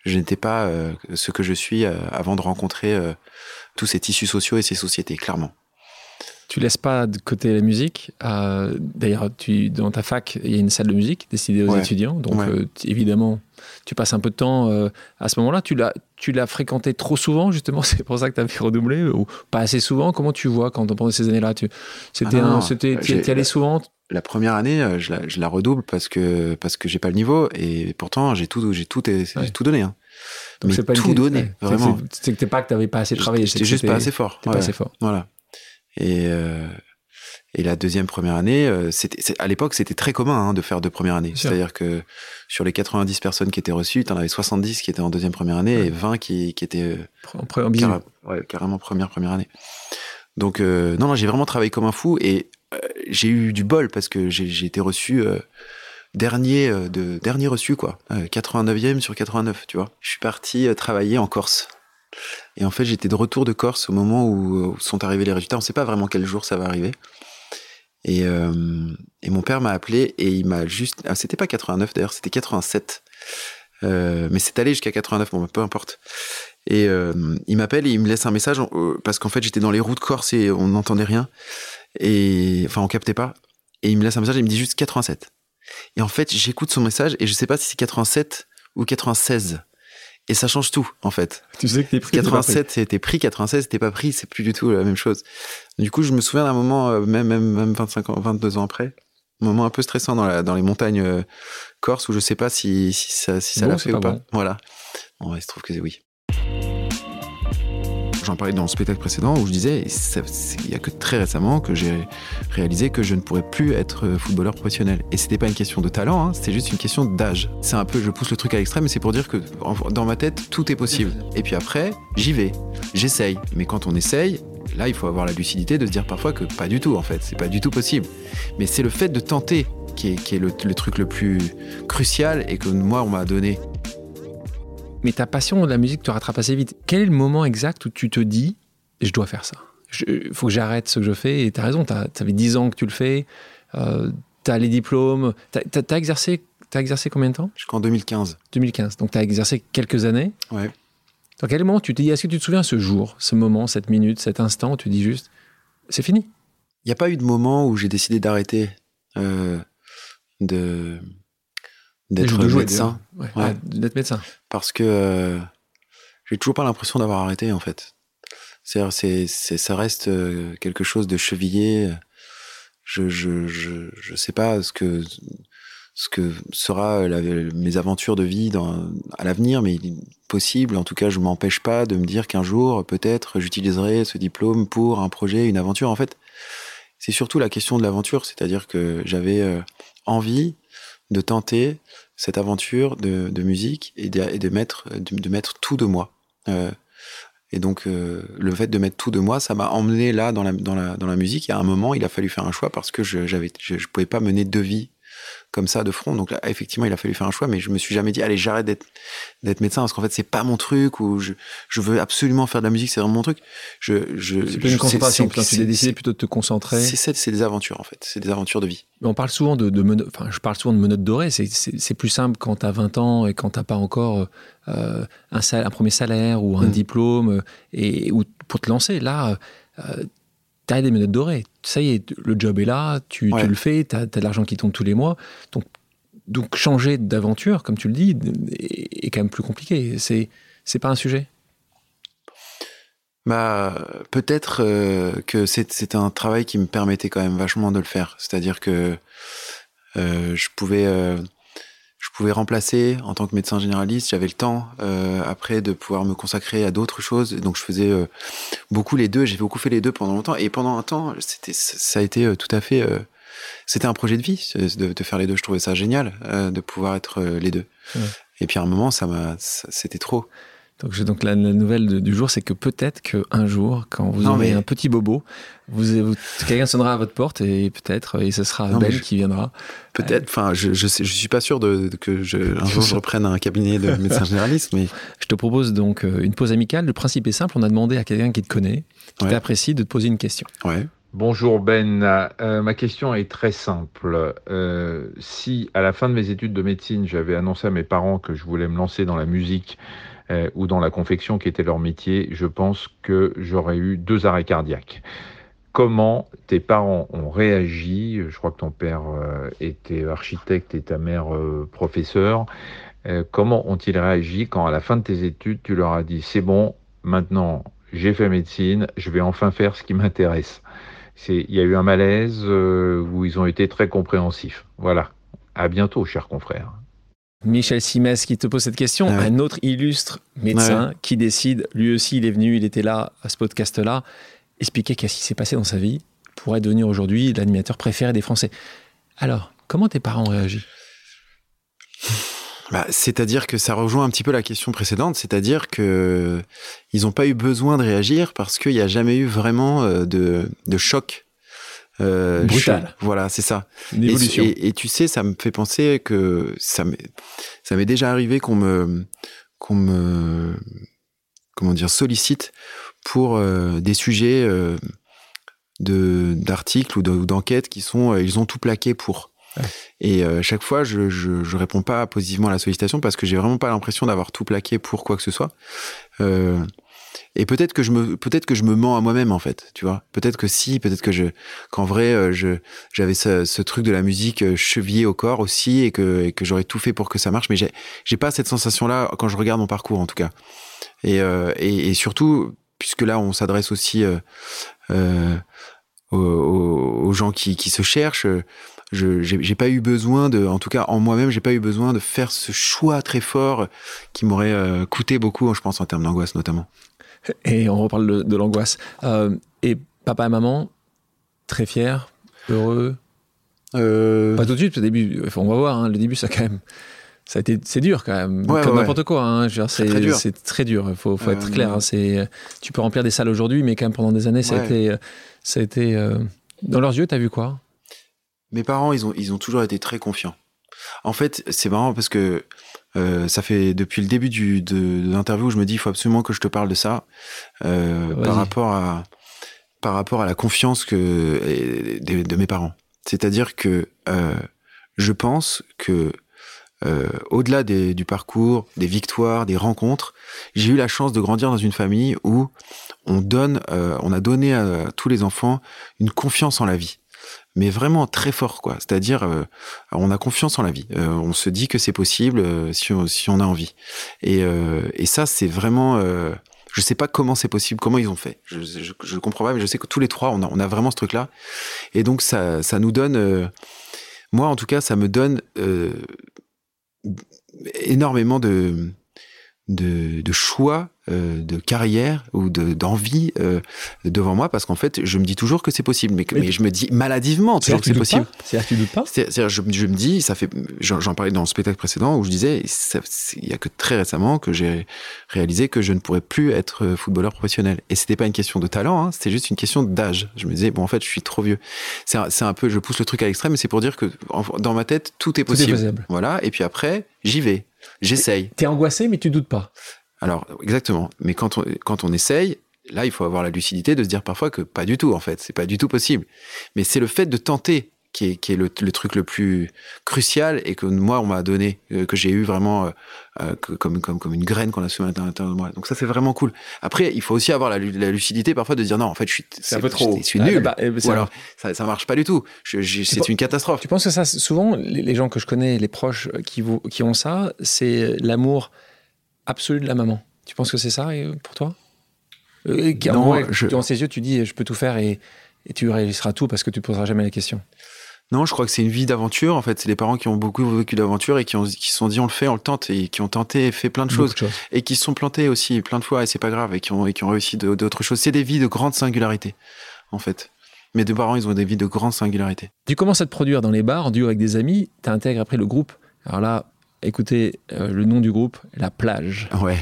Je n'étais pas euh, ce que je suis euh, avant de rencontrer tous ces tissus sociaux et ces sociétés, clairement. Tu laisses pas de côté la musique. Euh, D'ailleurs, dans ta fac, il y a une salle de musique destinée aux étudiants. Donc, euh, évidemment, tu passes un peu de temps euh, à ce moment-là. Tu l'as, tu l'as fréquenté trop souvent, justement. <laughs> C'est pour ça que tu as fait redoubler ou pas assez souvent. Comment tu vois quand pendant ces années-là? Tu, C'était, ah c'était, tu allais souvent? la première année, je la, je la, redouble parce que parce que j'ai pas le niveau et pourtant j'ai tout j'ai tout j'ai tout donné. Hein. Donc Mais pas tout donné, vraiment. T'es pas que t'avais pas assez travaillé. C'était juste pas assez fort. Pas assez fort. Voilà. Et, euh, et la deuxième première année, euh, c'était à l'époque c'était très commun hein, de faire deux premières années. C'est-à-dire que sur les 90 personnes qui étaient reçues, tu en avais 70 qui étaient en deuxième première année et 20 qui, qui étaient euh, en carré, ouais, carrément première première année. Donc euh, non, non j'ai vraiment travaillé comme un fou et euh, j'ai eu du bol parce que j'ai été reçu dernier de dernier reçu quoi, 89e sur 89, tu vois. Je suis parti travailler en Corse. Et en fait, j'étais de retour de Corse au moment où, sont arrivés les résultats. On ne sait pas vraiment quel jour ça va arriver. Et, euh, mon père m'a appelé et il m'a juste. Ah, c'était pas 89 d'ailleurs, c'était 87. Euh, mais c'est allé jusqu'à 89, bon, peu importe. Et euh, il m'appelle et il me laisse un message euh, parce qu'en fait j'étais dans les routes Corse et on n'entendait rien. Et enfin, on captait pas. Et il me laisse un message et il me dit juste 87. Et en fait, j'écoute son message et je sais pas si c'est 87 ou 96. Et ça change tout, en fait. Tu sais que t'es pris. 87, c'était pris, 96, c'était pas pris, c'est plus du tout la même chose. Du coup, je me souviens d'un moment, euh, même, même, même 25 ans, 22 ans après, un moment un peu stressant dans, la, dans les montagnes euh, corse où je sais pas si, si ça, si ça l'a fait ou pas. Voilà. Bon, il se trouve que c'est oui. J'en parlais dans le spectacle précédent où je disais, il y a que très récemment que j'ai réalisé que je ne pourrais plus être euh, footballeur professionnel. Et c'était pas une question de talent, hein, c'était juste une question d'âge. C'est un peu, je pousse le truc à l'extrême, c'est pour dire que dans ma tête, tout est possible. Et puis après, j'y vais, j'essaye. Mais quand on essaye, là, il faut avoir la lucidité de se dire parfois que pas du tout, en fait. C'est pas du tout possible. Mais c'est le fait de tenter qui est, le, truc le plus crucial et que moi, on m'a donné. Mais ta passion de la musique te rattrape assez vite. Quel est le moment exact où tu te dis, je dois faire ça? Il faut que j'arrête ce que je fais. Et tu as raison, ça fait 10 ans que tu le fais. Euh, tu as les diplômes. Tu as, exercé, as exercé combien de temps? Jusqu'en 2015. 2015. Donc tu as exercé quelques années. Ouais. Donc quel moment tu te dis, est-ce que tu te souviens ce jour, ce moment, cette minute, cet instant où tu dis juste, c'est fini? Il n'y a pas eu de moment où j'ai décidé d'arrêter. Euh, de d'être médecin. D'être médecin. Parce que euh, j'ai toujours pas l'impression d'avoir arrêté en fait. C'est, c'est, ça reste euh, quelque chose de chevillé. Je, je, je, je sais pas ce que ce que sera mes aventures de vie dans, à l'avenir, mais il est possible. En tout cas, je m'empêche pas de me dire qu'un jour, peut-être, j'utiliserai ce diplôme pour un projet, une aventure. En fait, c'est surtout la question de l'aventure, c'est-à-dire que j'avais euh, envie de tenter cette aventure de, musique et de, et de mettre, de, mettre tout de moi. Euh, et donc, euh, le fait de mettre tout de moi, ça m'a emmené là dans la, dans, la, dans la musique. Et à un moment, il a fallu faire un choix parce que je je pouvais pas mener deux vies comme ça de front. Donc là, effectivement, il a fallu faire un choix, mais je me suis jamais dit, allez, j'arrête d'être, d'être médecin parce qu'en fait, c'est pas mon truc ou je, je veux absolument faire de la musique, c'est vraiment mon truc. Je, je, c'est une concentration. Tu as décidé plutôt de te concentrer. C'est, c'est des aventures, en fait. C'est des aventures de vie. on parle souvent de, de enfin, je parle souvent de menottes dorées. C'est, c'est, plus simple quand tu as 20 ans et quand tu pas encore euh, un, un, premier salaire ou un mm. diplôme et, ou pour te lancer. Là, euh, tu as des menottes dorées. Ça y est, le job est là, tu, le fais, tu as, de l'argent qui tombe tous les mois. Donc, donc changer d'aventure, comme tu le dis, est, quand même plus compliqué. C'est c'est pas un sujet. Bah, peut-être euh, que c'est un travail qui me permettait quand même vachement de le faire. C'est-à-dire que euh, je pouvais euh, je pouvais remplacer en tant que médecin généraliste. J'avais le temps euh, après de pouvoir me consacrer à d'autres choses. Donc je faisais euh, beaucoup les deux. J'ai beaucoup fait les deux pendant longtemps. Et pendant un temps, c'était ça a été euh, tout à fait. Euh, c'était un projet de vie de, de, faire les deux. Je trouvais ça génial euh, de pouvoir être les deux. Ouais. Et puis à un moment, ça m'a, c'était trop. Donc, donc la, nouvelle du jour, c'est que peut-être qu'un jour, quand vous aurez un petit bobo, vous, quelqu'un sonnera à votre porte et peut-être, et ce sera non, Ben qui viendra. Peut-être, enfin, je, je, je, suis pas sûr de, que je, un jour je reprenne un cabinet de médecin généraliste, mais. <laughs> Je te propose donc euh, une pause amicale. Le principe est simple, on a demandé à quelqu'un qui te connaît, qui ouais. t'apprécie, de te poser une question. Ouais. Bonjour Ben, euh, ma question est très simple. Euh, si à la fin de mes études de médecine, j'avais annoncé à mes parents que je voulais me lancer dans la musique, euh, ou dans la confection qui était leur métier, je pense que j'aurais eu deux arrêts cardiaques. Comment tes parents ont réagi? Je crois que ton père euh, était architecte et ta mère euh, professeur. Euh, comment ont-ils réagi quand à la fin de tes études, tu leur as dit c'est bon, maintenant j'ai fait médecine, je vais enfin faire ce qui m'intéresse Il y a eu un malaise où ils ont été très compréhensifs. Voilà. À bientôt, chers confrères. Michel Simès qui te pose cette question, ah ouais. un autre illustre médecin ouais. qui décide, lui aussi il est venu, il était là à ce podcast-là, expliquer qu'est-ce qui s'est passé dans sa vie pour être devenir aujourd'hui l'animateur préféré des Français. Alors, comment tes parents ont réagi? Bah, c'est-à-dire que ça rejoint un petit peu la question précédente, c'est-à-dire que ils n'ont pas eu besoin de réagir parce qu'il n'y a jamais eu vraiment euh, de, de choc euh, Brutal. Je, voilà, c'est ça. Une évolution. Et, et, et, tu sais, ça me fait penser que ça m'est, ça m'est déjà arrivé qu'on me, qu'on me, comment dire, sollicite pour euh, des sujets euh, de d'articles ou d'enquêtes qui sont, ils ont tout plaqué pour. Ouais. Et euh, chaque fois, je, je, je réponds pas positivement à la sollicitation parce que j'ai vraiment pas l'impression d'avoir tout plaqué pour quoi que ce soit. Euh, et peut-être que je me peut-être que je me mens à moi-même en fait tu vois. Peut-être que si peut-être que je qu'en vrai euh, je j'avais ce, ce, truc de la musique euh, chevillé au corps aussi et que et que j'aurais tout fait pour que ça marche mais j'ai j'ai pas cette sensation là quand je regarde mon parcours en tout cas. Et euh, et, et, surtout puisque là on s'adresse aussi euh, euh, aux, aux, gens qui qui se cherchent je j'ai pas eu besoin de en tout cas en moi-même j'ai pas eu besoin de faire ce choix très fort qui m'aurait coûté beaucoup je pense en termes d'angoisse notamment et on reparle de, de l'angoisse. Euh, et papa et maman, très fiers, heureux euh... Pas tout de suite, au début, on va voir, hein, le début, ça quand même. ça a été, c'est dur quand même, comme n'importe quoi. Hein. C'est très dur. C'est très dur. Il faut, faut être clair. Hein. C'est, tu peux remplir des salles aujourd'hui, mais quand même pendant des années, ça a été, ça a été. Dans leurs yeux, t'as vu quoi? Mes parents, ils ont, ils ont toujours été très confiants. En fait, c'est marrant parce que euh, ça fait depuis le début du, de, de l'interview où je me dis il faut absolument que je te parle de ça euh, par rapport à par rapport à la confiance que de, de mes parents. C'est-à-dire que euh, je pense que euh, au-delà du parcours, des victoires, des rencontres, j'ai eu la chance de grandir dans une famille où on donne, euh, on a donné à tous les enfants une confiance en la vie mais vraiment très fort, quoi. C'est-à-dire, euh, on a confiance en la vie. Euh, on se dit que c'est possible euh, si, on, a envie. Et, et ça, c'est vraiment. je sais pas comment c'est possible, comment ils ont fait. Je, je, comprends pas, mais je sais que tous les trois, on a, on a vraiment ce truc-là. Et donc, ça, ça nous donne. moi, en tout cas, ça me donne énormément de, de choix euh, de carrière ou de d'envie euh, devant moi parce qu'en fait je me dis toujours que c'est possible. Mais, mais, je me dis maladivement toujours que c'est possible. c'est-à-dire que tu doutes pas c'est-à-dire je, je, me dis ça fait j'en parlais dans le spectacle précédent où je disais il y a que très récemment que j'ai réalisé que je ne pourrais plus être euh, footballeur professionnel. Et c'était pas une question de talent hein, c'était juste une question d'âge. Je me disais bon en fait je suis trop vieux. C'est un, un peu je pousse le truc à l'extrême mais c'est pour dire que dans ma tête tout est possible, tout est possible. voilà. Et puis après j'y vais. J'essaye. T'es angoissé, mais tu doutes pas. Alors, exactement. Mais quand on, quand on essaye, là, il faut avoir la lucidité de se dire parfois que pas du tout, en fait. C'est pas du tout possible. Mais c'est le fait de tenter qui est, qui est le, truc le plus crucial et que moi, on m'a donné, euh, que j'ai eu vraiment euh, euh, comme, comme, comme une graine qu'on a semée à l'intérieur de moi. Donc ça, c'est vraiment cool. Après, il faut aussi avoir la, lucidité parfois de dire non, en fait, je suis, c'est un peu trop. Je, suis nul. Bah, Ou alors, ça, ça marche pas du tout. c'est une catastrophe. Tu penses que ça, souvent, les, gens que je connais, les proches qui, vous, qui ont ça, c'est l'amour absolu de la maman. Tu penses que c'est ça pour toi? Non, Dans ses yeux, tu dis je peux tout faire et, et tu réaliseras tout parce que tu poseras jamais la question. Non, je crois que c'est une vie d'aventure. En fait, c'est des parents qui ont beaucoup vécu d'aventure et qui, ont, qui se sont dit on le fait, on le tente et qui ont tenté et fait plein de choses, et qui se sont plantés aussi plein de fois et c'est pas grave et qui ont, et qui ont réussi d'autres choses. C'est des vies de grande singularité, en fait. Mes deux parents, ils ont des vies de grande singularité. Tu commences à te produire dans les bars, en duo avec des amis. Tu intègres après le groupe. Alors là, écoutez euh, le nom du groupe, La Plage. Ouais.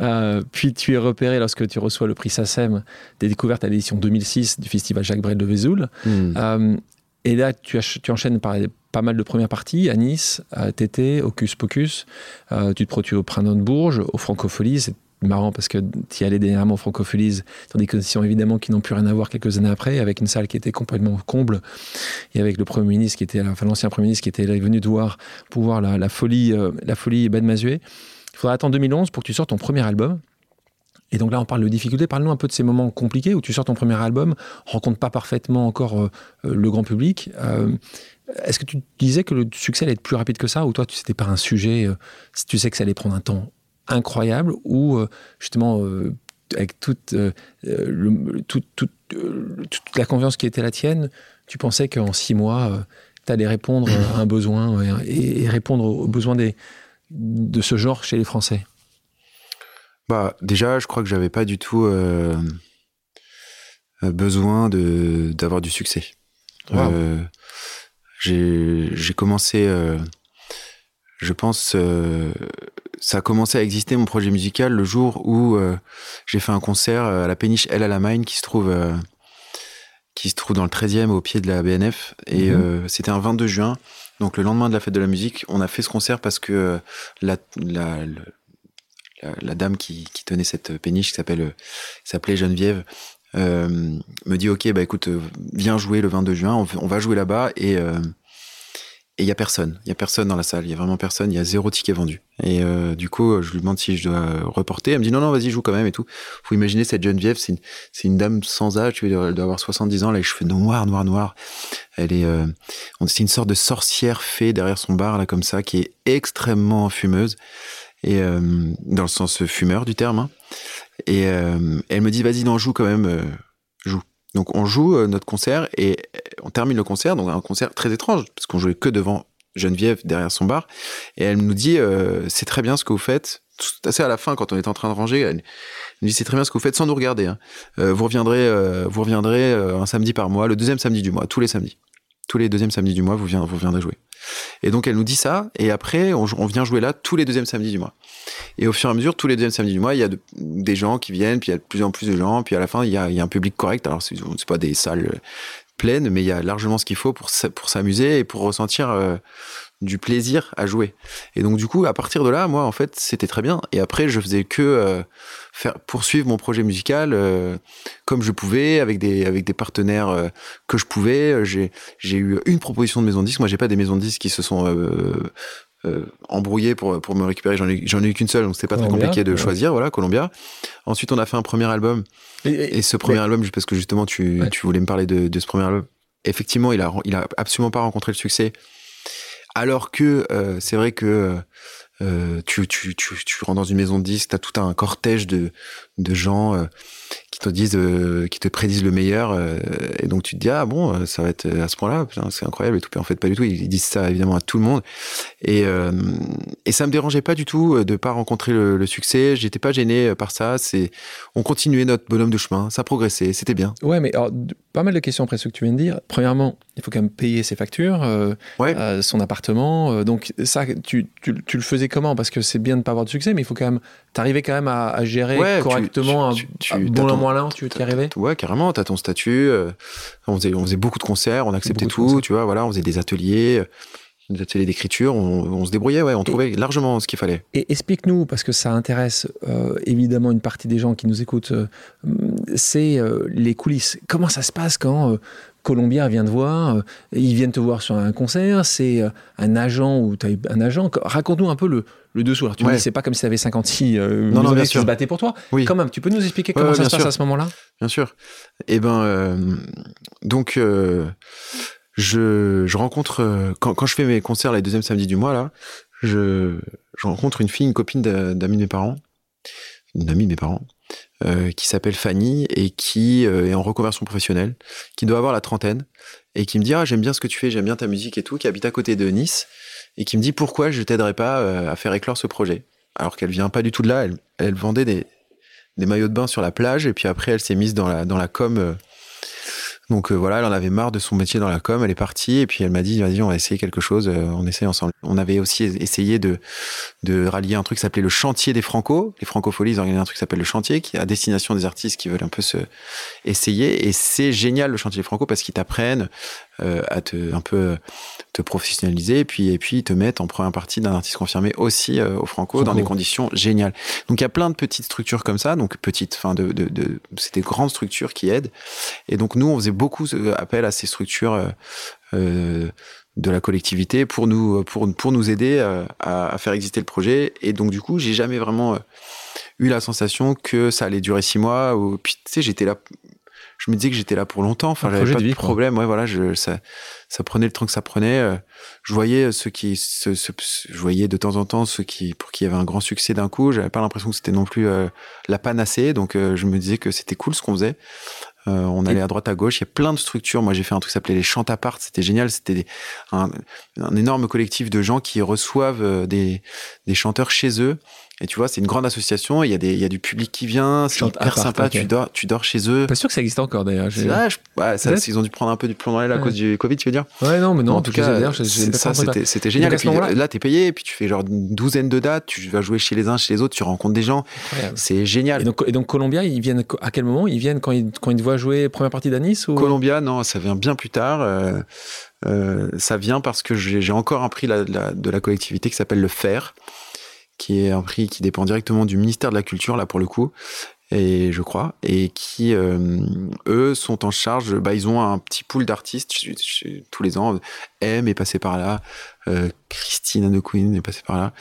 Euh, puis tu es repéré lorsque tu reçois le prix SACEM des découvertes à l'édition 2006 du festival Jacques Brel de Vesoul. Hmm. Euh, et là, tu, tu enchaînes par pas mal de premières parties, à Nice, à Tété, Pocus. Euh, tu te produis au Printemps de Bourges, au Francopholies. C'est marrant parce que tu y allais dernièrement au Francopholies dans des conditions évidemment qui n'ont plus rien à voir quelques années après, avec une salle qui était complètement comble et avec le Premier ministre qui était, enfin l'ancien Premier ministre qui était venu te voir pour voir la, folie, euh, la folie Ben Mazuet. Il faudra attendre 2011 pour que tu sortes ton premier album. Et donc là, on parle de difficultés. Parle-nous un peu de ces moments compliqués où tu sors ton premier album, rencontre pas parfaitement encore euh, euh, le grand public. Euh, est-ce que tu disais que le succès allait être plus rapide que ça, ou toi, tu c'était pas un sujet, tu sais que ça allait prendre un temps incroyable, ou justement avec toute, toute, la confiance qui était la tienne, tu pensais qu'en six mois, tu allais répondre à un besoin et, et, répondre aux besoins des, de ce genre chez les Français? Bah, déjà, je crois que j'avais pas du tout euh, euh besoin d'avoir du succès. Euh, j'ai commencé, euh, je pense, euh, ça a commencé à exister mon projet musical le jour où j'ai fait un concert à la péniche El Alamein qui se trouve qui se trouve dans le 13e au pied de la BNF et mhm. c'était un 22 juin. Donc le lendemain de la fête de la musique, on a fait ce concert parce que la, la, la, dame qui, tenait cette péniche, qui s'appelle, euh, s'appelait Geneviève, euh, me dit ok bah écoute euh, viens jouer le 22 juin on, va jouer là-bas et il y a personne. Il y a personne dans la salle. Il y a vraiment personne. Il y a zéro ticket vendu. Et du coup je lui demande si je dois reporter. Elle me dit non non vas-y joue quand même et tout. Faut imaginer cette Geneviève c'est une, c'est une dame sans âge elle doit avoir 70 ans là les cheveux noirs noirs noirs. Elle est c'est une sorte de sorcière fée derrière son bar là comme ça qui est extrêmement fumeuse. Et euh, dans le sens fumeur du terme. Hein. Et euh, elle me dit vas-y, non, joue quand même, euh, joue. Donc on joue notre concert et on termine le concert, donc un concert très étrange parce qu'on jouait que devant Geneviève derrière son bar et elle nous dit c'est très bien ce que vous faites. Tout assez à la fin quand on est en train de ranger, elle nous dit c'est très bien ce que vous faites sans nous regarder. Hein. vous reviendrez, vous reviendrez un samedi par mois, le deuxième samedi du mois, tous les samedis, tous les deuxièmes samedis du mois, vous, viendrez, vous viendrez jouer. Et donc elle nous dit ça, et après on, vient jouer là tous les deuxièmes samedis du mois. Et au fur et à mesure, tous les deuxièmes samedis du mois, il y a de- des gens qui viennent, puis il y a de plus en plus de gens, puis à la fin, il y a, un public correct. Alors, c'est pas des salles euh, pleines, mais il y a largement ce qu'il faut pour s'amuser et pour ressentir euh, du plaisir à jouer. Et donc, du coup, à partir de là, moi, en fait, c'était très bien. Et après, je faisais que euh, faire poursuivre mon projet musical euh, comme je pouvais, avec des, avec des partenaires euh, que je pouvais. J'ai j'ai eu une proposition de maison de disque. Moi, j'ai pas des maisons de disques qui se sont euh, euh, embrouillées pour, pour me récupérer. J'en ai, j'en ai eu qu'une seule, donc c'était pas très compliqué de ouais. choisir. Voilà, Columbia. Ensuite, on a fait un premier album. Et, et- Et ce premier mais- album, parce que justement, tu, Ouais. tu voulais me parler de, de ce premier album. Effectivement, il a, il a absolument pas rencontré le succès. Alors que euh, c'est vrai que euh, tu, tu, tu, tu rentres dans une maison de disques, t'as tout un cortège de, de gens euh, qui te disent, euh, qui te prédisent le meilleur, euh, et donc tu te dis ah bon, euh, ça va être à ce point-là, c'est incroyable et tout. Puis en fait pas du tout. Ils, disent ça évidemment à tout le monde, et euh, et ça me dérangeait pas du tout de pas rencontrer le, le succès. J'étais pas gêné par ça. C'est on continuait notre bonhomme de chemin, ça progressait, c'était bien. Ouais, mais alors, pas mal de questions après ce que tu viens de dire. Premièrement, il faut quand même payer ses factures, Ouais. son appartement. donc ça, tu, tu, tu le faisais comment? Parce que c'est bien de pas avoir de succès, mais il faut quand même, t'arrivais quand même à, à gérer Ouais, correctement tu- tu- un, tu- bon ton- là, tu y arrivais? Ouais, carrément, t'as ton statut. euh, on, faisait, on faisait beaucoup de concerts, on acceptait Beaucoup tout, tu vois, voilà, on faisait des ateliers, euh, des ateliers d'écriture, on, on se débrouillait, ouais, on trouvait largement ce qu'il fallait. Et explique-nous, parce que ça intéresse euh, évidemment une partie des gens qui nous écoutent, euh, c'est les coulisses. Comment ça se passe quand Columbia vient te voir, euh, ils viennent te voir sur un concert, c'est euh, un agent ou tu as un agent. Raconte-nous un peu le, le dessous. Alors tu me dis, c'est pas comme si tu avais 56 euh, Non, non, bien qui sûr. se battaient pour toi. Oui. Quand même, tu peux nous expliquer comment ouais, ça se passe à ce moment-là? Bien sûr. Eh ben, euh, donc, euh, je, je rencontre, quand, quand je fais mes concerts les deuxièmes samedis du mois, là, je, je rencontre une fille, une copine d'a- d'amis de mes parents, une amie de mes parents, euh, qui s'appelle Fanny et qui euh, est en reconversion professionnelle, qui doit avoir la trentaine, et qui me dit, ah, j'aime bien ce que tu fais, j'aime bien ta musique et tout, qui habite à côté de Nice, et qui me dit, pourquoi je t'aiderais pas euh, à faire éclore ce projet Alors qu'elle vient pas du tout de là, elle, vendait des, maillots de bain sur la plage et puis après elle s'est mise dans la dans la com. Donc euh, voilà elle en avait marre de son métier dans la com elle est partie et puis elle m'a dit vas-y on va essayer quelque chose euh, on essaye ensemble. On avait aussi essayé de rallier un truc qui s'appelait le chantier des Franco les Francopholies ils organisent un truc qui s'appelle le chantier qui est à destination des artistes qui veulent un peu se essayer et c'est génial le chantier des Franco parce qu'ils t'apprennent euh, à te un peu te professionnaliser et puis et puis te mettent en première partie d'un artiste confirmé aussi euh, au Franco, dans des conditions géniales. Donc il y a plein de petites structures comme ça, donc petites, enfin de, de, de c'est des grandes structures qui aident. Et donc nous on faisait beaucoup euh, appel à ces structures euh, euh, de la collectivité pour nous pour pour nous aider euh, à, à faire exister le projet. Et donc du coup j'ai jamais vraiment euh, eu la sensation que ça allait durer six mois. Ou puis tu sais j'étais là je me disais que j'étais là pour longtemps. Enfin, j'avais pas de vie, quoi. problème. Ouais, voilà, je, ça, ça prenait le temps que ça prenait. Euh, Je voyais ceux qui, je voyais de temps en temps ceux qui, pour qui il y avait un grand succès d'un coup. J'avais pas l'impression que c'était non plus euh, la panacée. Donc, euh, je me disais que c'était cool ce qu'on faisait. Euh, on allait à droite à gauche. Il y a plein de structures. Moi, j'ai fait un truc qui s'appelait les Chantapart. C'était génial. C'était un, un énorme collectif de gens qui reçoivent des, des chanteurs chez eux. Et tu vois, c'est une grande association. Il y a des, il y a du public qui vient. C'est hyper sympa. Tu dors, tu dors chez eux. Pas sûr que ça existe encore d'ailleurs. Je- ouais, ça, ils ont dû prendre un peu du plomb dans l'aile à Ouais. cause du Covid, tu veux dire? Ouais, non, mais non, En tout cas, d'ailleurs, ça, c'était génial. à Et ce puis moment-là- là, t'es payé, et puis tu fais genre une douzaine de dates, tu vas jouer chez les uns, chez les autres, tu rencontres des gens. C'est génial. Et donc, et donc Columbia, ils viennent à quel moment? Ils viennent quand ils, quand ils te voient jouer première partie d'Anis ou... Columbia, non, ça vient bien plus tard. euh, euh, ça vient parce que j'ai j'ai encore un prix la- la- de la collectivité qui s'appelle le FER, qui est un prix qui dépend directement du ministère de la Culture, là pour le coup, et je crois, et qui, euh, eux, sont en charge, bah, ils ont un petit pool d'artistes tous les ans. M est passé par là, euh, Christine Anne Queen est passée par là,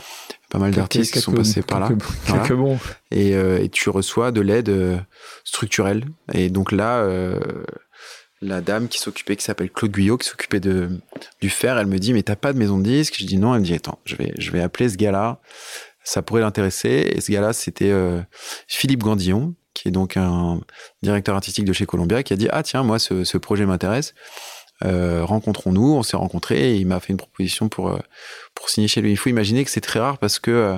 pas mal d'artistes qui sont passés par là. quelques- Voilà. Bons. et, euh, et tu reçois de l'aide euh, structurelle. Et donc là, la dame qui s'occupait, qui s'appelle Claude Guyot, qui s'occupait de du fer, elle me dit mais t'as pas de maison de disque Je dis non. Elle me dit attends, je vais je vais appeler ce gars-là, ça pourrait l'intéresser. Et ce gars-là, c'était euh, Philippe Gandillon, qui est donc un directeur artistique de chez Columbia, qui a dit ah tiens moi ce, ce projet m'intéresse. Euh, rencontrons-nous, on s'est rencontrés et il m'a fait une proposition pour euh, pour signer chez lui. Il faut imaginer que c'est très rare parce que euh,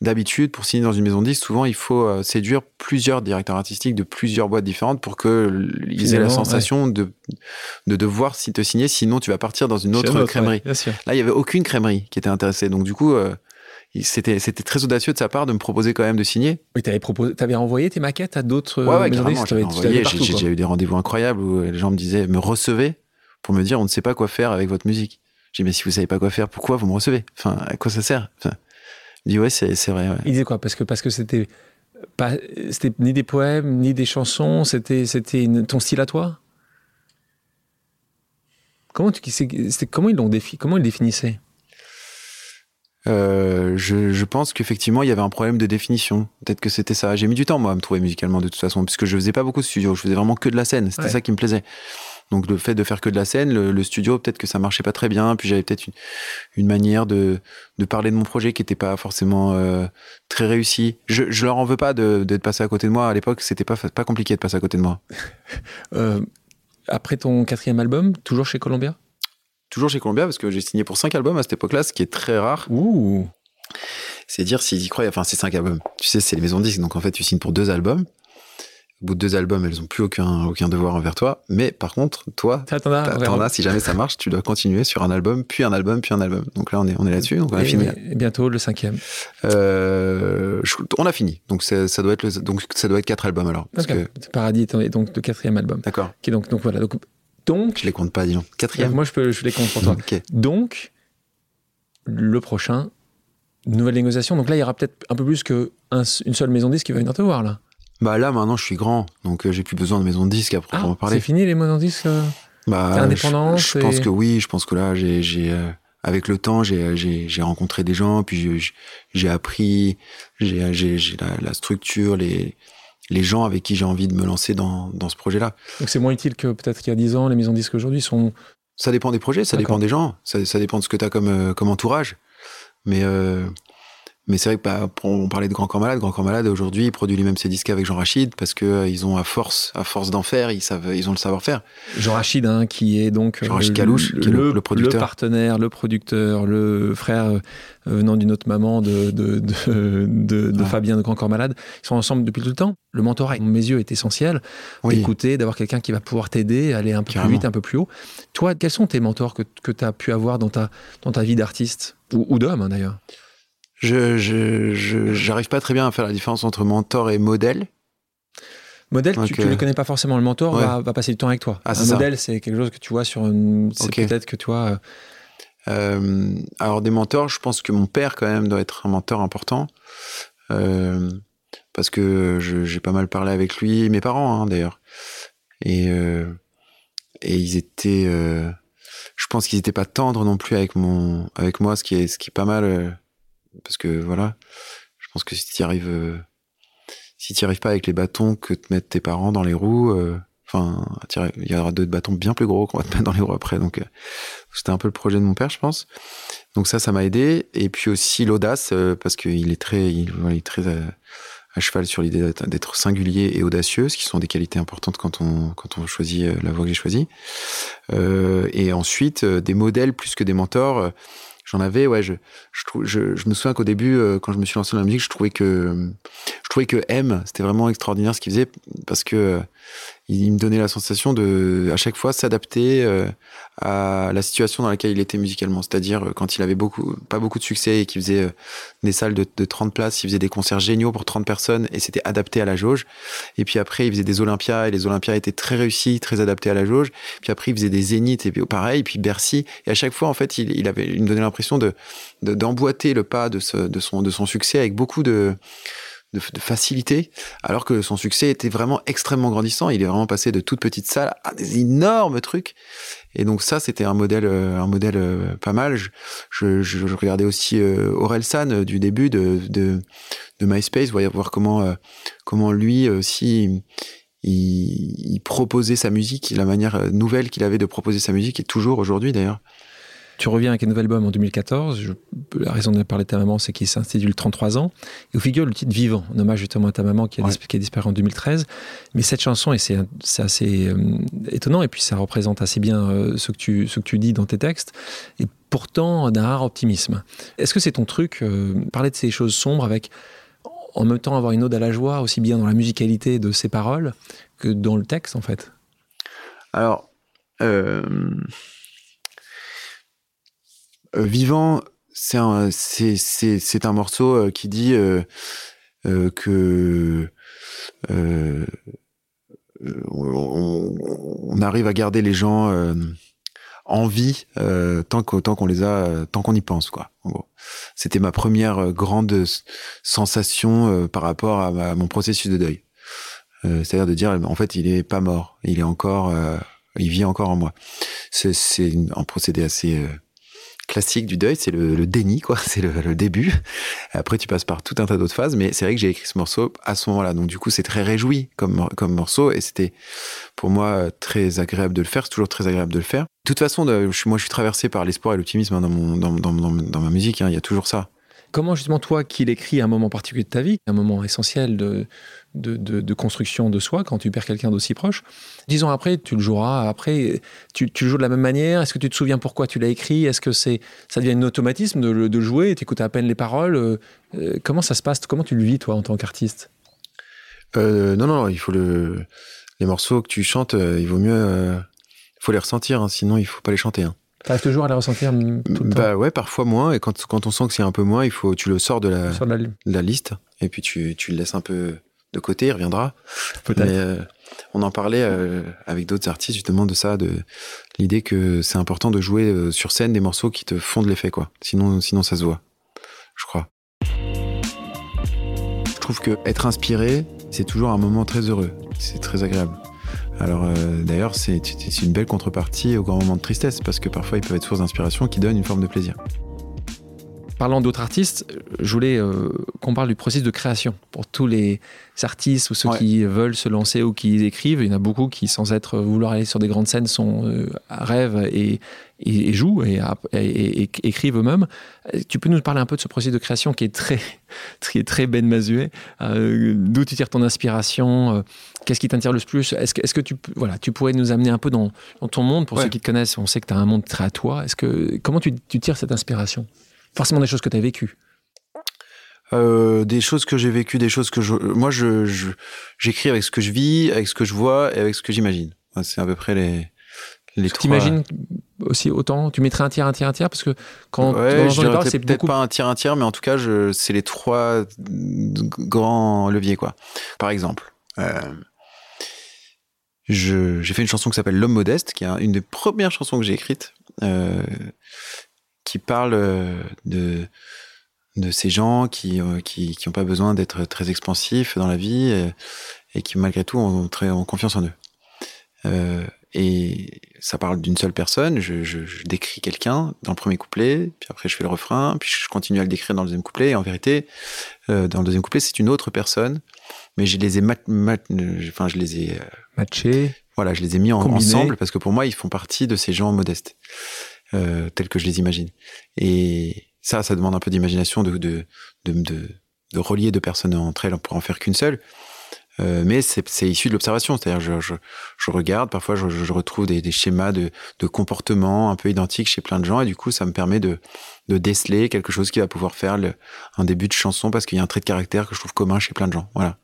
d'habitude, pour signer dans une maison de disques, souvent il faut euh, séduire plusieurs directeurs artistiques de plusieurs boîtes différentes pour qu'ils aient la sensation de, de devoir te signer, sinon tu vas partir dans une autre crèmerie. Là, il y avait aucune crèmerie qui était intéressée. Donc du coup, euh, c'était c'était très audacieux de sa part de me proposer quand même de signer. Oui, t'avais proposé, t'avais envoyé tes maquettes à d'autres ouais, ouais, J'ai eu des rendez-vous incroyables où les gens me disaient, me recevaient pour me dire, on ne sait pas quoi faire avec votre musique. J'ai dit, mais si vous savez pas quoi faire, pourquoi vous me recevez? Enfin, à quoi ça sert? Enfin, Il dit, ouais, c'est, vrai. Ouais. Il disait quoi? Parce que parce que c'était pas, c'était ni des poèmes, ni des chansons, c'était, c'était ton style à toi? Comment, tu, c'était, comment ils l'ont défini Comment ils le définissaient? Euh, je, je, pense qu'effectivement il y avait un problème de définition. Peut-être que c'était ça. J'ai mis du temps moi à me trouver musicalement de toute façon, puisque je faisais pas beaucoup de studio. Je faisais vraiment que de la scène. C'était ça qui me plaisait. Donc le fait de faire que de la scène, le, studio, peut-être que ça marchait pas très bien. Puis j'avais peut-être une, manière de, parler de mon projet qui était pas forcément euh, très réussi. Je, je leur en veux pas d'être passé à côté de moi. À l'époque, c'était pas, pas compliqué de passer à côté de moi. <laughs> Euh, après ton quatrième album, toujours chez Columbia? Toujours chez Columbia, parce que j'ai signé pour cinq albums à cette époque-là, ce qui est très rare. Ouh C'est dire s'ils y croient. Enfin, c'est cinq albums. Tu sais, c'est les maisons de disques. Donc en fait, tu signes pour deux albums. Au bout de deux albums, elles n'ont plus aucun, aucun devoir envers toi. Mais par contre, toi, t'en as, si jamais ça marche, tu dois continuer sur un album, puis un album, puis un album. Donc là, on est, on est là-dessus. Donc on a fini. Et bientôt le cinquième. Euh, on a fini. Donc ça doit être le, donc ça doit être quatre albums alors. Parce que... Paradis est donc le quatrième album. D'accord. Qui donc donc voilà donc donc. Je les compte pas, disons. Quatrième. Moi je peux je les compte pour toi. Donc le prochain nouvelle négociation. Donc là il y aura peut-être un peu plus que une seule maison disque qui va venir te voir là. Bah là, maintenant, je suis grand, donc euh, j'ai plus besoin de maison de disque après ah, parler. C'est fini les maisons de disques euh, Bah, indépendant. Je, pense que oui. Je pense que là, j'ai, euh, avec le temps, j'ai, rencontré des gens, puis j'ai appris, j'ai la, la, structure, les, les gens avec qui j'ai envie de me lancer dans, dans ce projet-là. Donc c'est moins utile que peut-être qu'il y a 10 ans, les maisons de disques aujourd'hui sont. Ça dépend des projets, ça dépend des gens, ça, ça dépend de ce que tu as comme, comme entourage. Mais mais c'est vrai que bah, on parlait de Grand Corps Malade. Grand Corps Malade aujourd'hui, il produit lui-même ses disques avec Jean Rachid parce que euh, ils ont à force, à force d'en faire, ils savent, ils ont le savoir-faire. Jean Rachid, hein, qui est donc Jean Rachid Kalouche, le, le, producteur, le partenaire, le producteur, le frère euh, venant d'une autre maman de de, de, de, de Fabien de Grand Corps Malade. Ils sont ensemble depuis tout le temps. Le mentorat, mes yeux, est essentiel. D'écouter, d'avoir quelqu'un qui va pouvoir t'aider, aller un peu plus vite, un peu plus haut. Toi, quels sont tes mentors que, que tu as pu avoir dans ta dans ta vie d'artiste? Ou, ou d'homme hein, d'ailleurs? Je, je, j'arrive pas très bien à faire la différence entre mentor et modèle. Modèle, tu, ne connais pas forcément. Le mentor va, va, passer du temps avec toi. Ah, un modèle, c'est quelque chose que tu vois sur une. C'est peut-être que tu vois. Euh, euh, alors des mentors, je pense que mon père quand même doit être un mentor important euh, parce que j'ai pas mal parlé avec lui, mes parents hein, d'ailleurs, et et ils étaient, je pense qu'ils étaient pas tendres non plus avec mon avec moi, ce qui est ce qui est pas mal parce que voilà, je pense que si tu arrives, euh, si tu arrives pas avec les bâtons que te mettent tes parents dans les roues, euh, enfin, il y aura d'autres bâtons bien plus gros qu'on va te mettre dans les roues après. Donc, euh, c'était un peu le projet de mon père, je pense. Donc ça, ça m'a aidé. Et puis aussi l'audace, parce qu'il est très, il, est très à cheval sur l'idée d'être singulier et audacieux, ce qui sont des qualités importantes quand on quand on choisit la voie que j'ai choisie. Euh, et ensuite des modèles plus que des mentors j'en avais ouais je me souviens qu'au début euh, quand je me suis lancé dans la musique je trouvais que je trouvais que M c'était vraiment extraordinaire ce qu'il faisait parce que euh, il me donnait la sensation de à chaque fois s'adapter euh, à la situation dans laquelle il était musicalement. C'est-à-dire quand il avait pas beaucoup de succès et qu'il faisait des salles de, de 30 places il faisait des concerts géniaux pour 30 personnes et c'était adapté à la jauge. Et puis après il faisait des Olympias et les Olympias étaient très réussis très adaptés à la jauge. Puis après il faisait des Zéniths et puis pareil puis Bercy. Et à chaque fois en fait il, avait me donnait l'impression de d'emboîter le pas de son succès avec beaucoup de, de, facilité, alors que son succès était vraiment extrêmement grandissant. Il est vraiment passé de toutes petites salles à des énormes trucs. Et donc ça, c'était un modèle, euh, un modèle euh, pas mal. Je, regardais aussi euh, Aurel San du début de, de, MySpace, voir, voir comment, comment lui aussi il, il, proposait sa musique, la manière nouvelle qu'il avait de proposer sa musique, et toujours aujourd'hui d'ailleurs. Tu reviens avec un nouvel album en 2014. la raison de parler de ta maman, c'est qu'il s'intitule 33 ans. Et où figure le titre Vivant, en hommage justement à ta maman qui a, disparu en 2013. Mais cette chanson, et c'est assez euh, étonnant, et puis ça représente assez bien euh, ce, que tu, ce que tu dis dans tes textes, et pourtant d'un rare optimisme. Est-ce que c'est ton truc, euh, parler de ces choses sombres avec en même temps avoir une ode à la joie, aussi bien dans la musicalité de ses paroles que dans le texte, en fait? Alors, euh, Vivant, c'est un, c'est, un morceau euh, qui dit euh, que on, on, arrive à garder les gens en vie tant qu'on tant qu'on les a tant qu'on y pense quoi c'était ma première grande sensation par rapport à, mon processus de deuil. C'est-à-dire de dire en fait il est pas mort. Il est encore il vit encore en moi. C'est un procédé assez classique du deuil, c'est le, déni, quoi. <laughs> C'est le, début. Après, tu passes par tout un tas d'autres phases, mais c'est vrai que j'ai écrit ce morceau à ce moment-là. Donc, du coup, c'est très réjoui comme, comme morceau et c'était pour moi très agréable de le faire. C'est toujours très agréable de le faire. De toute façon, moi, je suis traversé par l'espoir et l'optimisme hein, dans, mon, dans, dans, dans, ma musique. Hein. Il y a toujours ça. Comment justement toi qui l'écris à un moment particulier de ta vie, un moment essentiel de, de, construction de soi quand tu perds quelqu'un d'aussi proche, dix ans après tu le joueras, après tu, le joues de la même manière, est-ce que tu te souviens pourquoi tu l'as écrit, est-ce que c'est ça devient un automatisme de, de jouer, tu écoutes à peine les paroles, euh, euh, comment ça se passe, comment tu le vis toi en tant qu'artiste? Euh, non, non, il faut le, les morceaux que tu chantes, il vaut mieux, il faut les ressentir, hein, sinon il faut pas les chanter. Hein. T'arrives toujours à les ressentir tout le Bah ouais, parfois moins. Et quand, quand on sent que c'est un peu moins, il faut, tu le sors de la, la, liste et puis tu, tu le laisses un peu de côté. Il reviendra. Peut-être. Euh, on en parlait euh, avec d'autres artistes justement de ça, de l'idée que c'est important de jouer euh, sur scène des morceaux qui te font de l'effet, quoi. Sinon, sinon ça se voit. Je crois. Je trouve que être inspiré, c'est toujours un moment très heureux. C'est très agréable. Alors euh, d'ailleurs, c'est une belle contrepartie au grand moment de tristesse, parce que parfois ils peuvent être source d'inspiration qui donnent une forme de plaisir. Parlant d'autres artistes, je voulais euh, qu'on parle du processus de création. Pour tous les artistes ou ceux qui veulent se lancer ou qui écrivent, il y en a beaucoup qui, sans être vouloir aller sur des grandes scènes, sont euh, rêvent et, et, jouent et, écrivent eux-mêmes. Tu peux nous parler un peu de ce processus de création qui est très, <laughs> très, très Ben Mazuet euh, D'où tu tires ton inspiration euh, Qu'est-ce qui t'inspire le plus? Est-ce que, est que tu, voilà, tu pourrais nous amener un peu dans, ton monde? Pour ceux qui te connaissent, on sait que tu as un monde très à toi. Est-ce que, comment tu, tu tires cette inspiration? Forcément des choses que tu as vécues. Euh, des choses que j'ai vécues, des choses que je, moi je, j'écris avec ce que je vis, avec ce que je vois et avec ce que j'imagine. C'est à peu près les, les tu t'imagines aussi autant? Tu mettrais un tiers, un tiers, un tiers? Parce que quand ouais, tu parles, c'est peut-être pas un tiers, un tiers, mais en tout cas, je, c'est les trois grands leviers, quoi. Par exemple, euh, je, j'ai fait une chanson qui s'appelle L'homme modeste, qui est une des premières chansons que j'ai écrites, euh, qui parle euh, de de ces gens qui euh, qui qui ont pas besoin d'être très expansifs dans la vie et, et qui malgré tout ont très ont confiance en eux. Euh, et ça parle d'une seule personne. Je, je, je décris quelqu'un dans le premier couplet, puis après je fais le refrain, puis je continue à le décrire dans le deuxième couplet. Et en vérité, euh, dans le deuxième couplet, c'est une autre personne, mais je les ai mat, enfin je les ai euh, matchés. Voilà, je les ai mis en, ensemble parce que pour moi, ils font partie de ces gens modestes, euh, tels que je les imagine. Et ça, ça demande un peu d'imagination de de, de, de, de relier deux personnes entre elles pour en faire qu'une seule. Euh, mais c'est issu de l'observation, c'est-à-dire je, je, je, regarde, parfois je, je retrouve des, des, schémas de, de, comportement un peu identiques chez plein de gens, et du coup ça me permet de, de déceler quelque chose qui va pouvoir faire le, un début de chanson, parce qu'il y a un trait de caractère que je trouve commun chez plein de gens. Voilà.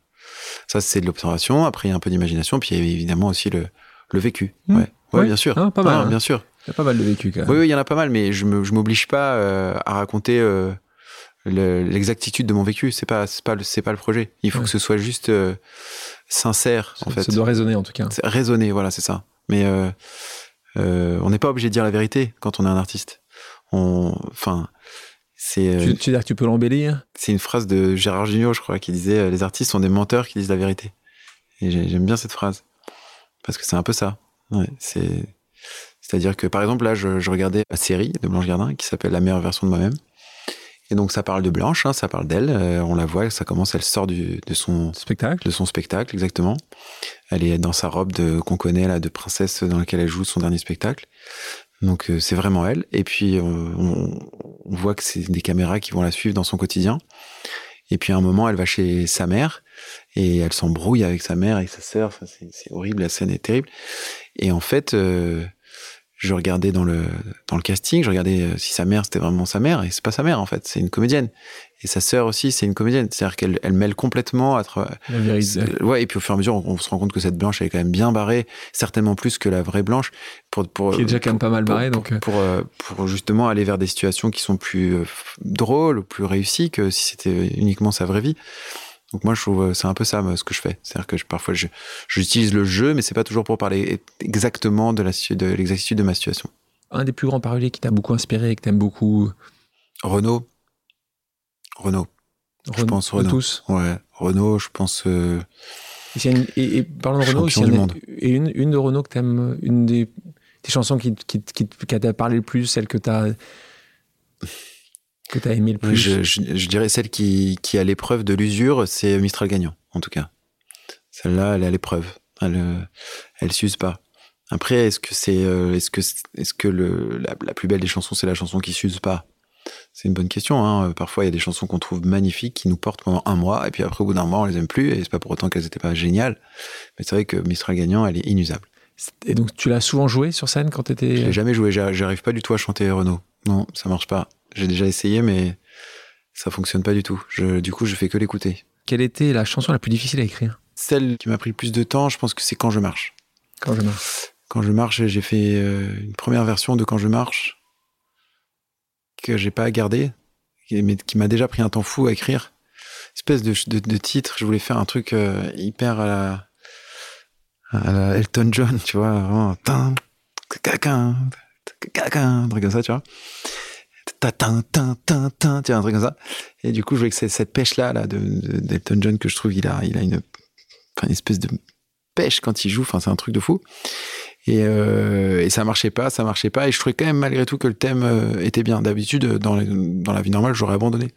Ça c'est de l'observation, après il y a un peu d'imagination, puis il y a évidemment aussi le, le vécu. Mmh. Ouais. ouais, bien sûr. Ah, pas mal. Ah, hein. Bien sûr. Il y a pas mal de vécu quand même. Oui, il y en a pas mal, mais je m'oblige pas euh, à raconter... Euh, l'exactitude de mon vécu. C'est pas, pas, c'est pas le projet. Il faut que ce soit juste euh, sincère, en fait. Ça doit résonner, en tout cas. Résonner, voilà, c'est ça. Mais on n'est pas obligé de dire la vérité quand on est un artiste. On, enfin, c'est. Tu, tu, veux dire que tu peux l'embellir? C'est une phrase de Gérard Jugnot, je crois, qui disait les artistes sont des menteurs qui disent la vérité. Et j'aime bien cette phrase parce que c'est un peu ça. Ouais, c'est. C'est-à-dire que, par exemple, là, je, je regardais la série de Blanche Gardin qui s'appelle La meilleure version de moi-même. Et donc ça parle de Blanche, hein, ça parle d'elle. Euh, on la voit, ça commence, elle sort du, de son spectacle, de son spectacle exactement. Elle est dans sa robe de qu'on connaît là, de princesse dans laquelle elle joue son dernier spectacle. Donc c'est vraiment elle. Et puis on, on voit que c'est des caméras qui vont la suivre dans son quotidien. Et puis à un moment, elle va chez sa mère et elle s'embrouille avec sa mère et sa sœur. Enfin, c'est horrible, la scène est terrible. Et en fait, euh, je regardais dans le dans le casting, je regardais euh, si sa mère c'était vraiment sa mère et c'est pas sa mère en fait, c'est une comédienne. Et sa sœur aussi, c'est une comédienne. C'est-à-dire qu'elle elle mêle complètement à la vérité. Ouais, et puis au fur et à mesure, on, se rend compte que cette blanche elle est quand même bien barrée, certainement plus que la vraie blanche. Pour, pour qui est déjà quand même pas mal barrée, donc euh. pour, pour, justement aller vers des situations qui sont plus drôles ou plus réussies que si c'était uniquement sa vraie vie. Donc moi, je trouve euh, c'est un peu ça ce que je fais. C'est-à-dire que je, parfois, j'utilise le jeu, mais c'est pas toujours pour parler exactement de l'exactitude de, de ma situation. Un des plus grands paroliers qui t'a beaucoup inspiré et que t'aimes beaucoup Renaud. Renaud. je pense Renaud. Tous. Ouais, Renaud, je pense. Euh... Et, et, parlant de Renaud, du monde. et une, une de Renaud que t'aimes, une des, des chansons qui, qui, qui, qui t'a parlé le plus, celle que t'as que tu as aimé le plus je, je, dirais celle qui, qui a l'épreuve de l'usure, c'est Mistral gagnant, en tout cas. Celle-là, elle a l'épreuve. Elle, euh, elle s'use pas. Après, est-ce que c'est, euh, est-ce que, est-ce que le, la, la, plus belle des chansons, c'est la chanson qui s'use pas? C'est une bonne question. Hein. Parfois, il y a des chansons qu'on trouve magnifiques, qui nous portent pendant un mois, et puis après, au bout d'un mois, on les aime plus, et c'est pas pour autant qu'elles étaient pas géniales. Mais c'est vrai que Mistral gagnant, elle est inusable. Et donc, tu l'as souvent joué sur scène quand tu étais. Je l'ai jamais joué. J'arrive pas du tout à chanter Renault. Non, ça marche pas. J'ai déjà essayé, mais ça fonctionne pas du tout. Je, du coup, je fais que l'écouter. Quelle était la chanson la plus difficile à écrire? Celle qui m'a pris le plus de temps, je pense que c'est Quand je marche. Quand je marche. Quand je marche, j'ai fait euh, une première version de Quand je marche que j'ai pas gardée, mais qui m'a déjà pris un temps fou à écrire. Espèce de, de, titre, je voulais faire un truc euh, hyper à la, à la Elton John, tu vois, vraiment, un truc comme ça, tu vois ta tin tin tin tin un truc comme ça. Et du coup je voulais que cette pêche là là de d'Elton John que je trouve il a une espèce de pêche quand il joue enfin c'est un truc de fou. Et, euh, et ça marchait pas ça marchait pas. Et je trouvais quand même malgré tout que le thème euh, était bien. D'habitude dans dans la vie normale j'aurais abandonné.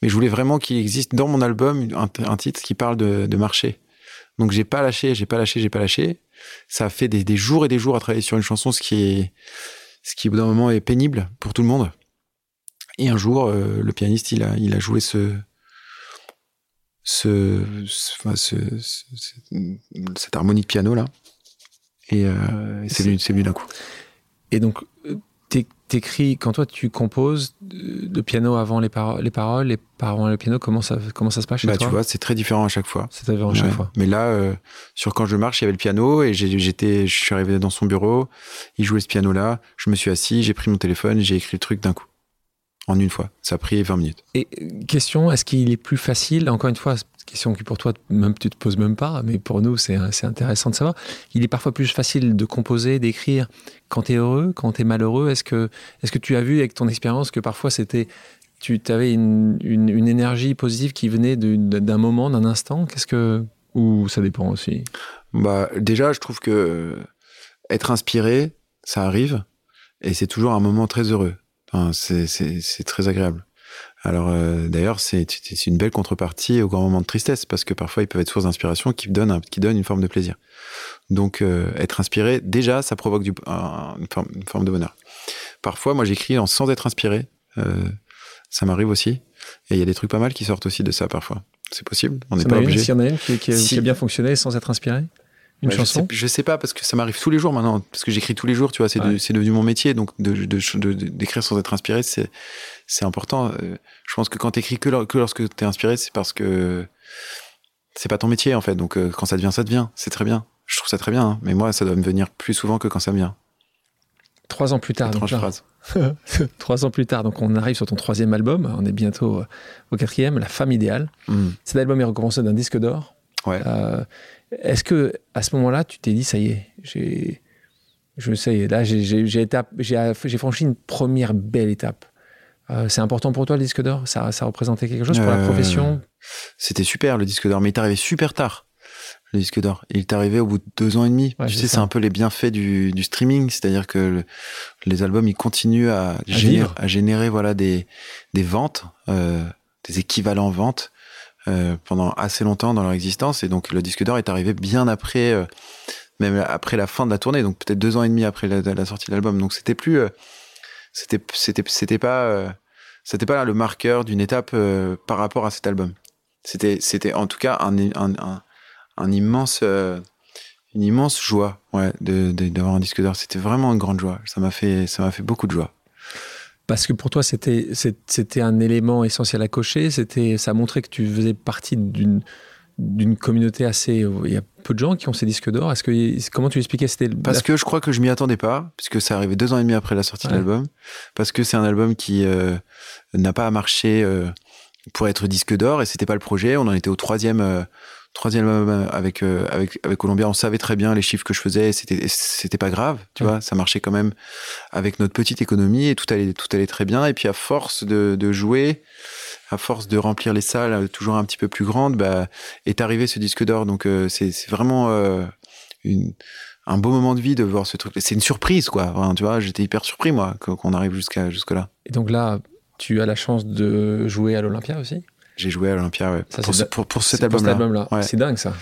Mais je voulais vraiment qu'il existe dans mon album un, titre qui parle de, de marché. Donc j'ai pas lâché j'ai pas lâché j'ai pas lâché. Ça a fait des, des jours et des jours à travailler sur une chanson ce qui est ce qui au bout d'un moment est pénible pour tout le monde et un jour, euh, le pianiste, il a, il a joué ce, ce, ce, cette harmonie de piano là, et euh, c'est venu, d'un coup. Et donc, t'écris quand toi tu composes le piano avant les, paroles, les paroles, les paroles le piano. Comment ça, comment ça se passe chez bah, toi Tu vois, c'est très différent à chaque fois. C'est différent à chaque fois. Mais là, euh, sur quand je marche, il y avait le piano et j'étais, je suis arrivé dans son bureau. Il jouait ce piano là. Je me suis assis, j'ai pris mon téléphone, j'ai écrit le truc d'un coup en une fois. Ça a pris 20 minutes. Et question, est-ce qu'il est plus facile, encore une fois, question qui pour toi, même tu te poses même pas, mais pour nous, c'est intéressant de savoir. Il est parfois plus facile de composer, d'écrire quand tu es heureux, quand tu es malheureux. Est-ce que, est que tu as vu avec ton expérience que parfois c'était tu avais une, une, énergie positive qui venait d'un moment, d'un instant? Qu'est-ce que ou ça dépend aussi? Bah déjà, je trouve que être inspiré, ça arrive et c'est toujours un moment très heureux c'est très agréable. Alors euh, d'ailleurs, c'est une belle contrepartie au grand moment de tristesse parce que parfois ils peuvent être source d'inspiration qui donnent qui donne une forme de plaisir. Donc euh, être inspiré, déjà, ça provoque du, une, forme, de bonheur. Parfois, moi j'écris sans être inspiré. Euh, ça m'arrive aussi. Et il y a des trucs pas mal qui sortent aussi de ça parfois. C'est possible. On n'est pas obligé. S'il y en a une qui, qui, a bien fonctionné sans être inspiré? Une chanson je sais, sais, pas parce que ça m'arrive tous les jours maintenant parce que j'écris tous les jours tu vois c'est devenu mon métier donc d'écrire de, de, sans être inspiré c'est c'est important euh, je pense que quand t'écris que, que lorsque t'es inspiré c'est parce que c'est pas ton métier en fait donc euh, quand ça devient ça devient c'est très bien je trouve ça très bien hein. mais moi ça doit me venir plus souvent que quand ça me vient trois ans plus tard donc phrase. <laughs> trois ans plus tard donc on arrive sur ton troisième album on est bientôt euh, au quatrième La femme idéale mmh. cet album est récompensé d'un disque d'or ouais. Est-ce que à ce moment-là, tu t'es dit ça y est, j'ai, je sais, là j'ai franchi une première belle étape. Euh, c'est important pour toi le disque d'or? Ça, ça représentait quelque chose pour la euh, profession? C'était super le disque d'or, mais il est arrivé super tard. Le disque d'or, il est arrivé au bout de deux ans et demi. tu sais, c'est un peu les bienfaits du, streaming, c'est-à-dire que les albums ils continuent à, générer, voilà des des ventes, euh, des équivalents ventes euh, pendant assez longtemps dans leur existence. Et donc le disque d'or est arrivé bien après euh, même après la fin de la tournée, donc peut-être deux ans et demi après la, sortie de l'album. Donc c'était plus, c'était, c'était, c'était pas, c'était pas le marqueur d'une étape par rapport à cet album. C'était, c'était en tout cas un, un, un, un immense une immense joie ouais, de, d'avoir un disque d'or. C'était vraiment une grande joie. Ça m'a fait, ça m'a fait beaucoup de joie. Parce que pour toi, c'était, c'était un élément essentiel à cocher. C'était, ça montrait que tu faisais partie d'une, d'une communauté assez. Il y a peu de gens qui ont ces disques d'or. Est-ce que comment tu expliquais c'était Parce que je crois que je m'y attendais pas, puisque ça arrivait deux ans et demi après la sortie de l'album. Parce que c'est un album qui euh, n'a pas marché euh, pour être disque d'or et c'était pas le projet. On en était au troisième. Euh, troisième album avec euh, avec avec Columbia, on savait très bien les chiffres que je faisais, c'était c'était pas grave, tu vois, ça marchait quand même avec notre petite économie et tout allait tout allait très bien. Et puis à force de, de jouer, à force de remplir les salles euh, toujours un petit peu plus grandes, bah, est arrivé ce disque d'or. Donc euh, c'est c'est vraiment une un beau moment de vie de voir ce truc. C'est une surprise, quoi. tu vois, j'étais hyper surpris, moi, qu'on arrive jusqu'à jusque-là. Et donc là, tu as la chance de jouer à l'Olympia aussi? J'ai joué à l'Olympia ouais. pour, pour, cet album-là. C'est dingue ça.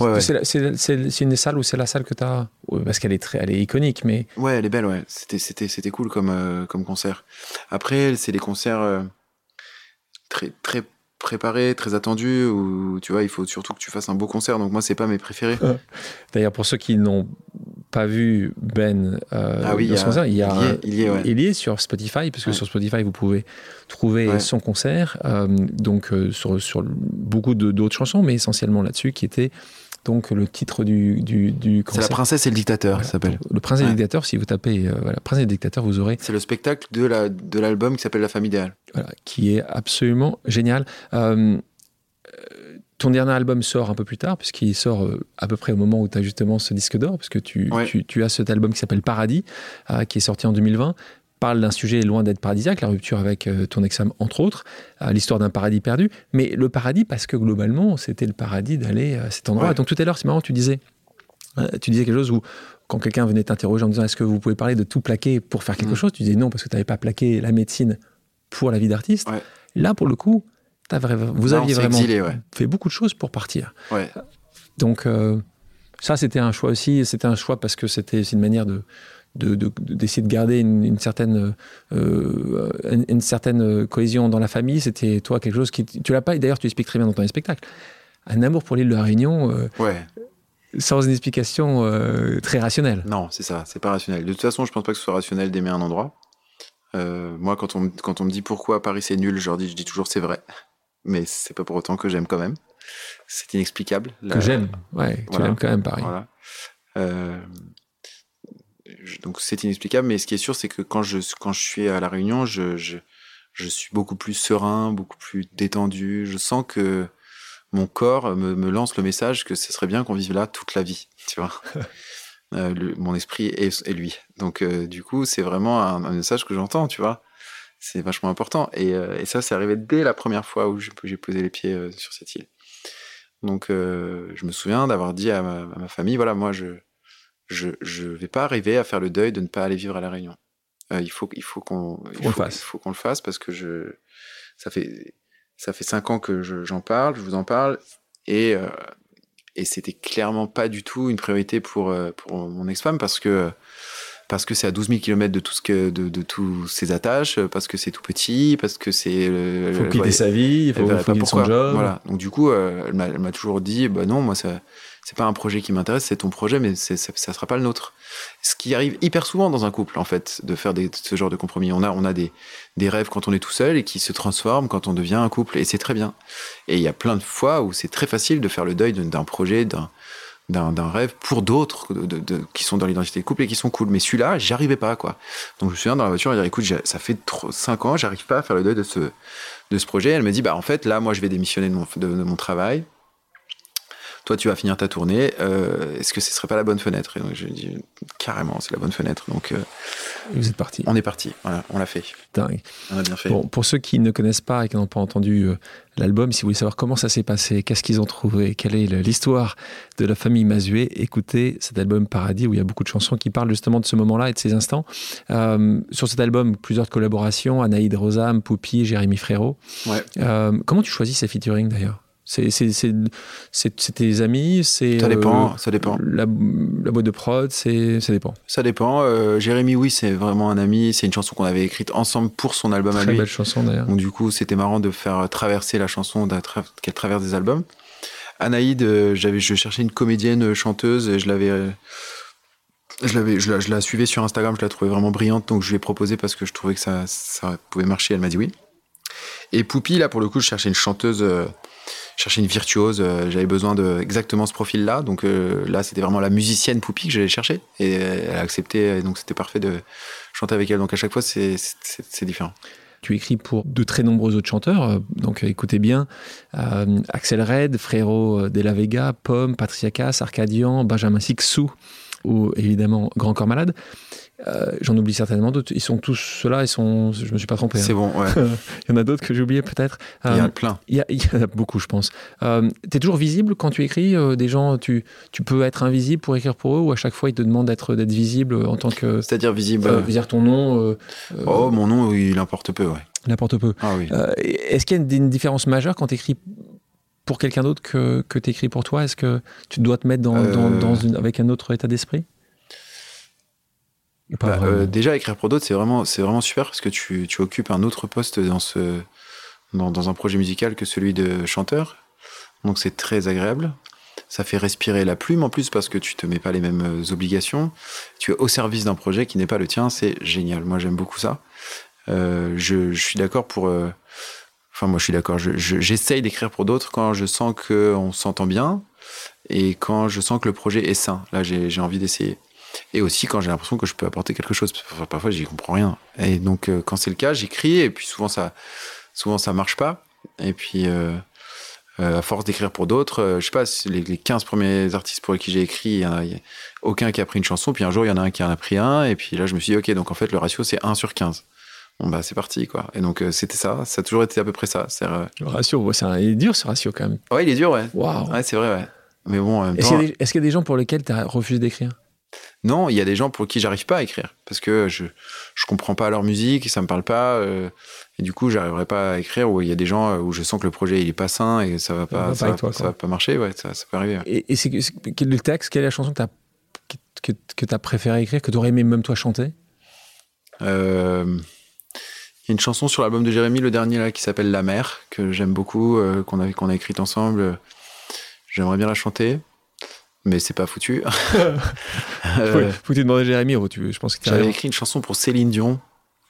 Ouais, c'est une des salles où c'est la salle que tu as. Parce qu'elle est, très, elle est iconique, mais. Ouais, elle est belle, ouais. C'était cool comme, euh, comme concert. Après, c'est des concerts euh, très, très préparés, très attendus, où tu vois, il faut surtout que tu fasses un beau concert. Donc, moi, c'est pas mes préférés. D'ailleurs, pour ceux qui n'ont pas vu Ben euh, ah oui, il, y a, il, y a, il, est, sur Spotify, parce que sur Spotify, vous pouvez trouver son concert, euh, donc euh, sur, sur, beaucoup d'autres chansons, mais essentiellement là-dessus, qui était donc le titre du, du, du. C'est La princesse et le dictateur, ça s'appelle. Le prince et le dictateur, si vous tapez voilà, Prince et le dictateur, vous aurez. C'est le spectacle de l'album de qui s'appelle La femme idéale. Voilà, qui est absolument génial. Euh, ton dernier album sort un peu plus tard, puisqu'il sort euh, à peu près au moment où tu as justement ce disque d'or, parce que tu, tu, as cet album qui s'appelle Paradis, euh, qui est sorti en 2020 parle d'un sujet loin d'être paradisiaque, la rupture avec euh, ton ex entre autres, l'histoire d'un paradis perdu, mais le paradis parce que globalement, c'était le paradis d'aller à cet endroit. Donc tout à l'heure, c'est marrant, tu disais, tu disais quelque chose où quand quelqu'un venait t'interroger en disant est-ce que vous pouvez parler de tout plaquer pour faire quelque mm. chose, tu disais non parce que tu n'avais pas plaqué la médecine pour la vie d'artiste. Là, pour le coup, vous aviez vraiment fait beaucoup de choses pour partir. Donc, euh, ça, c'était un choix aussi. C'était un choix parce que c'était une manière de d'essayer de, garder une, certaine euh, une, certaine cohésion dans la famille. C'était toi quelque chose qui tu l'as pas d'ailleurs tu expliques très bien dans ton spectacle. Un amour pour l'île de la Réunion euh, sans une explication très rationnelle. Non c'est ça. C'est pas rationnel. De toute façon je pense pas que ce soit rationnel d'aimer un endroit. Moi quand on quand on me dit pourquoi Paris c'est nul je dis je dis toujours c'est vrai mais c'est pas pour autant que j'aime quand même. C'est inexplicable. Que j'aime, ouais, tu l'aimes quand même, pareil. Voilà. Euh, donc c'est inexplicable, mais ce qui est sûr, c'est que quand je, quand je suis à La Réunion, je, je, je, suis beaucoup plus serein, beaucoup plus détendu. Je sens que mon corps me, me lance le message que ce serait bien qu'on vive là toute la vie, <laughs> tu vois. euh, mon esprit et, et lui. Donc euh, du coup, c'est vraiment un, un, message que j'entends, tu vois c'est vachement important. Et, euh, et ça, c'est arrivé dès la première fois où j'ai posé les pieds euh, sur cette île. Donc, euh, je me souviens d'avoir dit à ma, famille, voilà, moi, je je je vais pas arriver à faire le deuil de ne pas aller vivre à la Réunion. il faut il faut qu'on il faut, faut qu'on le fasse parce que je ça fait ça fait cinq ans que j'en parle, je vous en parle et et c'était clairement pas du tout une priorité pour pour mon ex-femme parce que parce que c'est à 12 000 km de tout ce que de, de tous ses attaches, parce que c'est tout petit, parce que c'est. Il faut quitter sa vie, il faut, quitter son job. Voilà. Donc du coup, euh, elle m'a toujours dit, bah non, moi ça, c'est pas un projet qui m'intéresse, c'est ton projet, mais ça, ça sera pas le nôtre. Ce qui arrive hyper souvent dans un couple, en fait, de faire des, ce genre de compromis. On a, on a des, des rêves quand on est tout seul et qui se transforment quand on devient un couple, et c'est très bien. Et il y a plein de fois où c'est très facile de faire le deuil d'un projet, d'un d'un rêve pour d'autres de, de, qui sont dans l'identité de couple et qui sont cool. Mais celui-là, j'y arrivais pas, quoi. Donc je me souviens dans la voiture, elle dit écoute, ça fait 5 ans, j'arrive pas à faire le deuil de ce, de ce projet. Elle me dit bah en fait, là, moi, je vais démissionner de mon, de, mon travail. Toi, tu vas finir ta tournée. Euh, Est-ce que ce serait pas la bonne fenêtre? Et donc je dis carrément, c'est la bonne fenêtre. Donc euh, vous êtes parti. On est parti. Voilà, on l'a fait. Dingue. On a bien fait. Bon, pour ceux qui ne connaissent pas et qui n'ont pas entendu euh, l'album, si vous voulez savoir comment ça s'est passé, qu'est-ce qu'ils ont trouvé, quelle est l'histoire de la famille Mazué, écoutez cet album Paradis où il y a beaucoup de chansons qui parlent justement de ce moment-là et de ces instants. Euh, sur cet album, plusieurs collaborations Anaïd Rosam, Poupi, Jérémy Frérot. Ouais. Euh, comment tu choisis ces featuring d'ailleurs? C'est tes amis, c'est ça dépend, ça dépend. La, boîte de prod, c'est ça dépend. Ça dépend. Jérémy, oui, c'est vraiment un ami. C'est une chanson qu'on avait écrite ensemble pour son album à lui. Très belle chanson d'ailleurs. Donc du coup, c'était marrant de faire traverser la chanson qu'elle traverse des albums. Anaïd, j'avais, je cherchais une comédienne chanteuse et je l'avais je, l'avais, je, la, je la suivais sur Instagram, je la trouvais vraiment brillante, donc je lui ai proposé parce que je trouvais que ça, ça pouvait marcher. Elle m'a dit oui. Et Poupie, là, pour le coup, je cherchais une chanteuse, euh, cherchais une virtuose. Euh, j'avais besoin de exactement ce profil-là. Donc euh, là, c'était vraiment la musicienne Poupie que j'allais chercher. Et elle a accepté, et donc c'était parfait de chanter avec elle. Donc à chaque fois, c'est différent. Tu écris pour de très nombreux autres chanteurs, donc écoutez bien Axel Red, Frérot de la Vega, Pomme, Patricia Cass, Arcadian, Benjamin Sixou, ou évidemment Grand Corps Malade. Euh, j'en oublie certainement d'autres. Ils sont tous ceux-là, ils sont. Je me suis pas trompé. C'est hein. bon, ouais. <laughs> il y en a d'autres que j'ai oubliés peut-être. il y en a euh, plein. Il y, en a beaucoup, je pense. Euh, tu es toujours visible quand tu écris Des gens, tu, tu peux être invisible pour écrire pour eux ou à chaque fois ils te demandent d'être visible en tant que. C'est-à-dire visible. dire ton nom. oh, mon nom, il importe peu, ouais. Il importe peu. Ah oui. Est-ce qu'il y a une différence majeure quand tu écris pour quelqu'un d'autre que, que tu écris pour toi? Est-ce que tu dois te mettre dans, dans, une, avec un autre état d'esprit? Bah, euh, déjà, écrire pour d'autres, c'est vraiment, c'est vraiment super parce que tu, tu, occupes un autre poste dans, ce, dans, dans, un projet musical que celui de chanteur. Donc, c'est très agréable. Ça fait respirer la plume en plus parce que tu te mets pas les mêmes euh, obligations. Tu es au service d'un projet qui n'est pas le tien. C'est génial. Moi, j'aime beaucoup ça. Euh, je, je, suis d'accord pour. Euh, enfin, moi, je suis d'accord. J'essaye d'écrire pour d'autres quand je sens qu'on s'entend bien et quand je sens que le projet est sain. Là, j'ai envie d'essayer. Et aussi quand j'ai l'impression que je peux apporter quelque chose. Parfois, j'y comprends rien. Et donc, euh, quand c'est le cas, j'écris et puis souvent ça, souvent ça marche pas. Et puis, euh, euh, à force d'écrire pour d'autres, je sais pas, les, les 15 premiers artistes pour qui j'ai écrit, il y, a, aucun qui a pris une chanson. Puis un jour, il y en a un qui en a pris un. Et puis là, je me suis dit, OK, donc en fait, le ratio, c'est 1 sur 15. Bon, bah, c'est parti, quoi. Et donc, c'était ça. Ça a toujours été à peu près ça. Le ratio, c'est il est dur, ce ratio, quand même. Ouais, il est dur, ouais. Waouh. Ouais, c'est vrai, ouais. Mais bon, Est-ce qu'il y, a des gens pour lesquels tu as refusé d'écrire? Non, il y a des gens pour qui j'arrive pas à écrire parce que je je comprends pas leur musique, ça me parle pas euh, et du coup j'arriverai pas à écrire. Ou il y a des gens euh, où je sens que le projet il est pas sain et ça va pas, ça, va, pas marcher. Ouais, ça, peut arriver. Et, c'est quel est le texte, quelle est la chanson que tu as que, que as préféré écrire, que tu aurais aimé même toi chanter? Euh, Il y a une chanson sur l'album de Jérémy, le dernier là, qui s'appelle La mer, que j'aime beaucoup, qu'on a qu'on a écrite ensemble. J'aimerais bien la chanter mais c'est pas foutu. <laughs> euh, faut, que tu demandes à Jérémy. Je pense que J'avais écrit une chanson pour Céline Dion.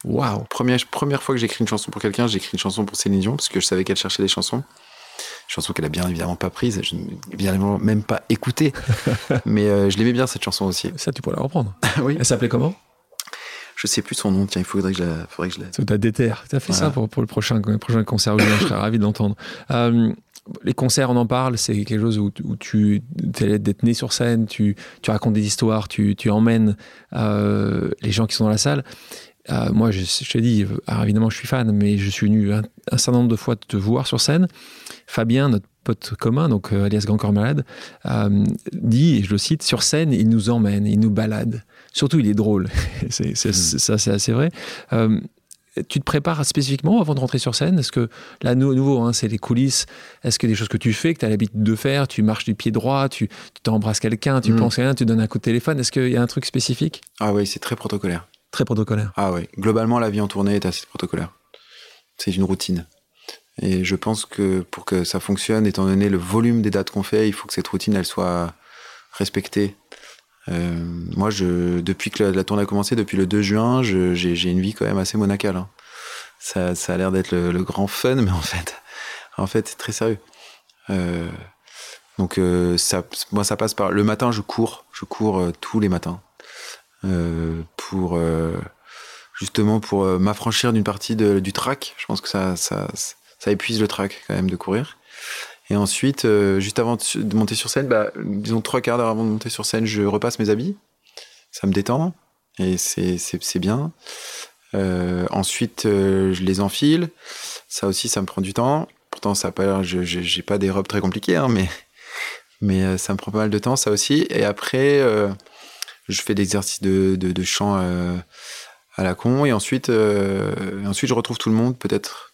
Waouh. Première, première fois que j'ai écrit une chanson pour quelqu'un, j'ai écrit une chanson pour Céline Dion parce que je savais qu'elle cherchait des chansons. Une chanson qu'elle a bien évidemment pas prise, je n'ai bien évidemment même pas écoutée. <laughs> mais euh, je l'aimais bien cette chanson aussi. Ça, tu pourrais la reprendre. <laughs> oui. Elle s'appelait comment? Je sais plus son nom, tiens, il faudrait que je la. Faudrait que je la... Tu as déterre. Tu as fait ça pour, pour, le prochain, le prochain concert, je serais ravi de l'entendre. Euh, les concerts, on en parle, c'est quelque chose où, tu es né sur scène, tu, racontes des histoires, tu, emmènes euh, les gens qui sont dans la salle. Euh, moi, je, je te dis, évidemment, je suis fan, mais je suis venu un, certain nombre de fois te voir sur scène. Fabien, notre pote commun, donc euh, alias Grand Corps Malade, dit, et je le cite, sur scène, il nous emmène, il nous balade. Surtout, il est drôle. <laughs> c'est, mmh. Ça, c'est assez vrai tu te prépares spécifiquement avant de rentrer sur scène? Est-ce que, là, nouveau, hein, c'est les coulisses. Est-ce que des choses que tu fais, que tu as l'habitude de faire Tu marches du pied droit, tu t'embrasses quelqu'un, tu mm. penses à rien, tu donnes un coup de téléphone. Est-ce qu'il y a un truc spécifique? Ah oui, c'est très protocolaire. Très protocolaire. Ah oui. Globalement, la vie en tournée est assez protocolaire. C'est une routine. Et je pense que pour que ça fonctionne, étant donné le volume des dates qu'on fait, il faut que cette routine, elle soit respectée. Euh, moi, depuis que la, tournée a commencé, depuis le 2 juin, j'ai une vie quand même assez monacale. Hein. Ça, a l'air d'être le, grand fun, mais en fait, en fait, c'est très sérieux. Euh, donc, euh, ça, moi, ça passe par le matin, je cours, je cours tous les matins pour justement pour m'affranchir d'une partie du track. Je pense que ça épuise le track quand même de courir. Et ensuite, euh, juste avant de monter sur scène, bah, disons trois quarts d'heure avant de monter sur scène, je repasse mes habits. Ça me détend et c'est bien. Euh, ensuite, euh, je les enfile. Ça aussi, ça me prend du temps. Pourtant, ça pas, je j'ai pas des robes très compliquées, hein, mais mais ça me prend pas mal de temps, ça aussi. Et après, je fais des exercices de, de, de chant à la con. Et ensuite, ensuite, je retrouve tout le monde, peut-être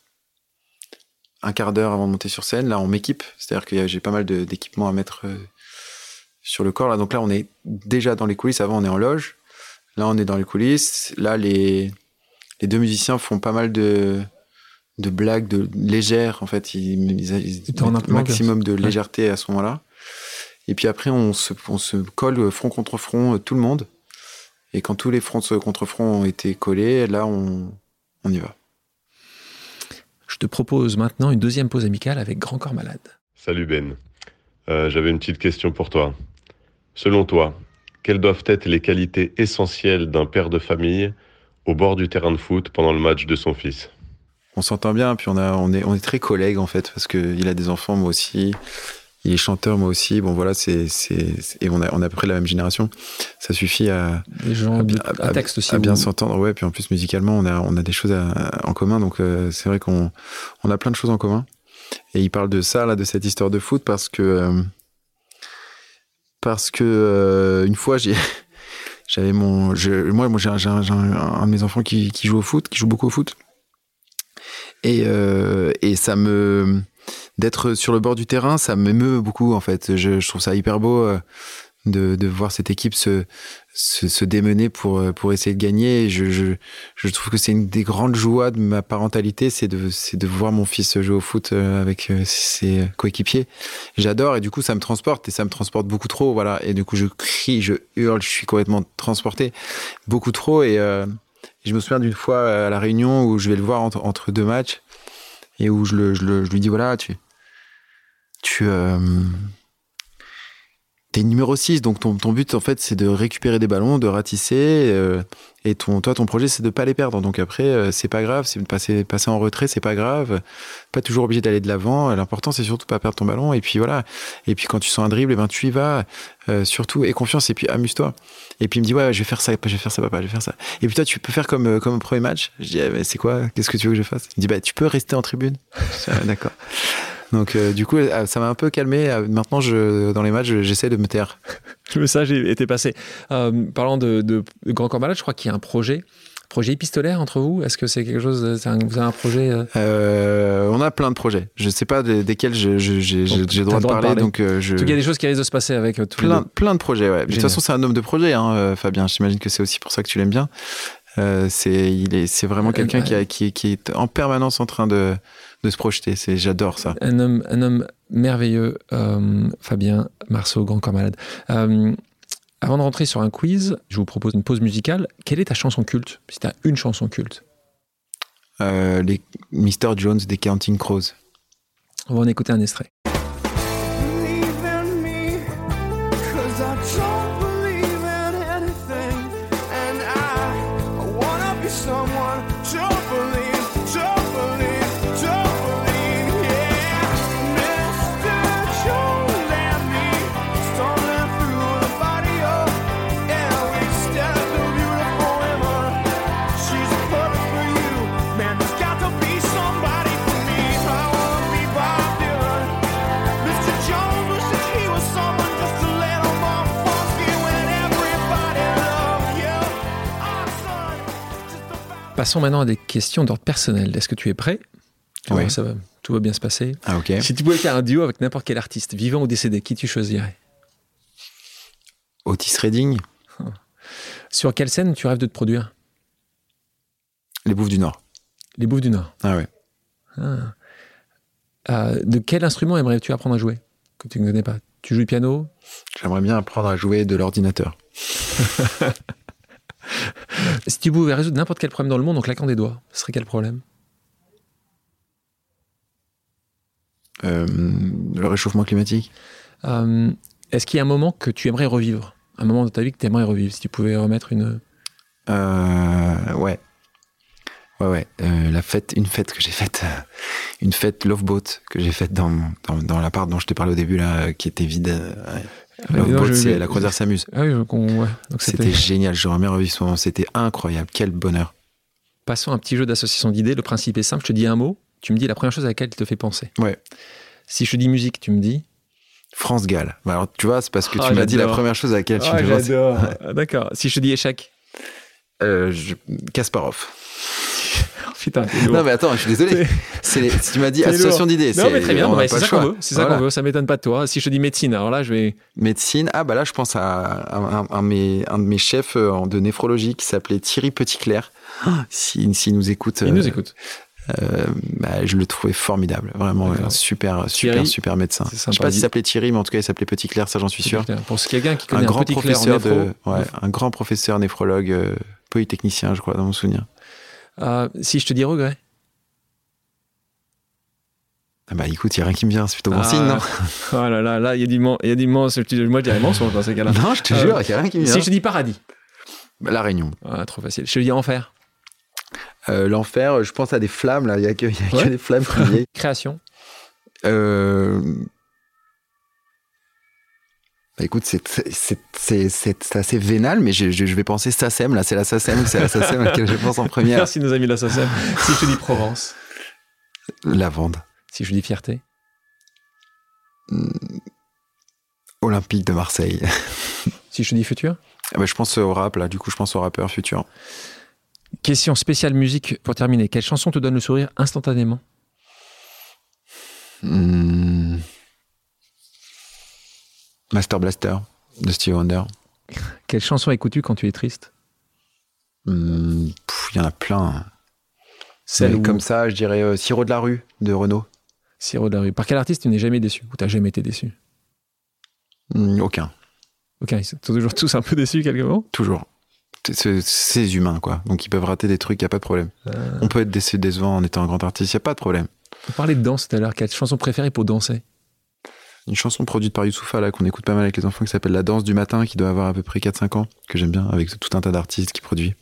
un quart d'heure avant de monter sur scène. Là, on m'équipe, c'est-à-dire que j'ai pas mal d'équipements à mettre euh, sur le corps. Là, donc là, on est déjà dans les coulisses. Avant, on est en loge. Là, on est dans les coulisses. Là, les, les deux musiciens font pas mal de, de blagues de légères. En fait, ils, ils, un maximum de légèreté à ce moment-là. Et puis après, on se, on se colle front contre front, euh, tout le monde. Et quand tous les fronts contre front ont été collés, là, on, on y va. Je te propose maintenant une deuxième pause amicale avec Grand Corps Malade. Salut Ben. Euh, j'avais une petite question pour toi. Selon toi, quelles doivent être les qualités essentielles d'un père de famille au bord du terrain de foot pendant le match de son fils? On s'entend bien, puis on, a, on, est, on est très collègues en fait, parce qu'il a des enfants, moi aussi. Il est chanteur, moi aussi. Bon, voilà, c'est, c'est, et on a, on a à peu près la même génération. Ça suffit à. Gens, à, à, texte aussi. À bien s'entendre, ouais. Puis en plus, musicalement, on a, on a des choses en commun. Donc, euh, c'est vrai qu'on on a plein de choses en commun. Et il parle de ça, là, de cette histoire de foot, parce que. Euh, parce que, euh, une fois, j'ai. <laughs> J'avais mon. Je, moi, moi j'ai, un, un, de mes enfants qui, qui joue au foot, qui joue beaucoup au foot. Et, et ça me d'être sur le bord du terrain, ça m'émeut beaucoup en fait. Je, trouve ça hyper beau euh, de, voir cette équipe se, démener pour, euh, pour essayer de gagner. Je, trouve que c'est une des grandes joies de ma parentalité, c'est de, voir mon fils jouer au foot euh, avec ses coéquipiers. J'adore et du coup ça me transporte et ça me transporte beaucoup trop. Voilà. Et du coup je crie, je hurle, je suis complètement transporté beaucoup trop. Et je me souviens d'une fois à la réunion où je vais le voir entre, deux matchs et où je, je lui dis voilà, tu tu euh, es numéro 6, donc ton, ton, but en fait c'est de récupérer des ballons, de ratisser, euh, et ton, toi ton projet c'est de pas les perdre. Donc après euh, c'est pas grave, c'est de passer, passer en retrait, c'est pas grave, pas toujours obligé d'aller de l'avant. L'important c'est surtout pas perdre ton ballon. Et puis voilà. Et puis quand tu sens un dribble, et eh ben tu y vas. Surtout et confiance et puis amuse-toi. Et puis il me dit ouais je vais faire ça, je vais faire ça papa, je vais faire ça. Et puis toi tu peux faire comme comme au premier match. Je dis ah, c'est quoi, qu'est-ce que tu veux que je fasse? Il me dit bah tu peux rester en tribune. <laughs> D'accord. Donc euh, du coup, euh, ça m'a un peu calmé. Euh, maintenant, je, dans les matchs, j'essaie de me taire. <laughs> Le message était passé. parlant de, de, Grand Corps Malade, je crois qu'il y a un projet. Projet épistolaire entre vous Est-ce que c'est quelque chose Vous avez un projet On a plein de projets. Je ne sais pas desquels j'ai le droit, de parler. Donc, je... En tout cas, il y a des choses qui risquent de se passer avec tous plein, les plein de projets, ouais. De toute façon, c'est un homme de projet, hein, Fabien. J'imagine que c'est aussi pour ça que tu l'aimes bien. c'est il est, c'est vraiment quelqu'un qui, qui, qui, est en permanence en train de, de se projeter. C'est, j'adore ça. Un homme, un homme merveilleux, euh, Fabien Marceau, grand corps malade. Euh, avant de rentrer sur un quiz, je vous propose une pause musicale. Quelle est ta chanson culte? Si tu as une chanson culte euh, Les Mr. Jones des Counting Crows. On va en écouter un extrait. Passons maintenant à des questions d'ordre personnel. Est-ce que tu es prêt? Oui. Ça va, tout va bien se passer? Ah, ok. Si tu pouvais faire un duo avec n'importe quel artiste, vivant ou décédé, qui tu choisirais? Otis Redding. <laughs> Sur quelle scène tu rêves de te produire? Les Bouffes du Nord. Les Bouffes du Nord. Ah ouais. Ah. Euh, de quel instrument aimerais-tu apprendre à jouer? Que tu ne connais pas Tu joues du piano? J'aimerais bien apprendre à jouer de l'ordinateur. <laughs> si tu pouvais résoudre n'importe quel problème dans le monde en claquant des doigts, ce serait quel problème? Euh, Le réchauffement climatique. Euh, est-ce qu'il y a un moment que tu aimerais revivre? Un moment de ta vie que tu aimerais revivre Si tu pouvais remettre une. Euh, ouais. Ouais, ouais. la fête, une fête que j'ai faite, une fête Love Boat que j'ai faite dans, dans, dans l'appart dont je t'ai parlé au début, là, qui était vide. Love c'est la croisière s'amuse. Ah oui, ouais. c'était génial, j'aurais bien revu ce moment, c'était incroyable, quel bonheur. Passons à un petit jeu d'association d'idées, le principe est simple, je te dis un mot, tu me dis la première chose à laquelle il te fait penser. Ouais. Si je te dis musique, tu me dis France Gall. Bah, alors tu vois, c'est parce que tu ah, m'as dit la première chose à laquelle tu me fais penser. D'accord. Si je te dis échec euh, Kasparov. <laughs> Putain, non mais attends, je suis désolé. Tu m'as dit <laughs> association d'idées. Non mais très bien, c'est ça qu'on veut. C'est ça qu'on veut. Ça m'étonne pas de toi. Si je dis médecine, alors là je vais. Médecine. Ah bah là je pense à un, un, mes, un de mes chefs euh, de néphrologie qui s'appelait Thierry Petitclerc. S'il si, nous écoute. Il nous écoute. Euh, bah, je le trouvais formidable, vraiment un super, super, super médecin. Je sais pas s'il s'appelait Thierry, mais en tout cas il s'appelait Petit Clair, ça j'en suis sûr. Pour quelqu'un qui connaît un, grand professeur de, ouais, un grand professeur néphrologue, euh, polytechnicien, je crois, dans mon souvenir. Euh, si je te dis regret. Ah bah écoute, il n'y a rien qui me vient, c'est plutôt bon ah, signe, non <laughs> Oh là là, là, il y a du, y a mensonge. Moi, je dirais mensonge dans ces cas-là. Non, je te jure, il n'y a rien qui me vient. Si je te dis paradis. Bah, la Réunion. Ah, trop facile. Je te dis enfer. Euh, l'enfer, je pense à des flammes, là. Il n'y a, que, des flammes <laughs> Création. Euh... Bah, écoute, c'est assez vénal, mais je, je, vais penser SACEM. Là, c'est la SACEM, c'est la SACEM à laquelle je pense en <laughs> première. Merci, nos amis de la SACEM. si je dis Provence. Lavande. Si je dis fierté. Hmm. Olympique de Marseille. <laughs> si je dis futur. Ah bah, je pense au rap, là. Du coup, je pense au rappeur futur. Question spéciale musique pour terminer. Quelle chanson te donne le sourire instantanément? Hmm. Master Blaster de Steve Wonder. Quelle chanson écoutes-tu quand tu es triste? Hmm, Il y en a plein. Celle comme ça, je dirais euh, Sirop de la rue de Renault. Sirop de la rue. Par quel artiste tu n'es jamais déçu? Ou t'as jamais été déçu? Hmm, Aucun. Aucun. Ils sont toujours tous un peu déçus quelque moment Toujours c'est humain, quoi. Donc ils peuvent rater des trucs, il n'y a pas de problème. Euh. On peut être décevant en étant un grand artiste, il n'y a pas de problème. On parlait de danse tout à l'heure. Quelle chanson préférée pour danser? Une chanson produite par Youssoufa, là, qu'on écoute pas mal avec les enfants, qui s'appelle La danse du matin, qui doit avoir à peu près 4-5 ans, que j'aime bien, avec tout un tas d'artistes qui produit.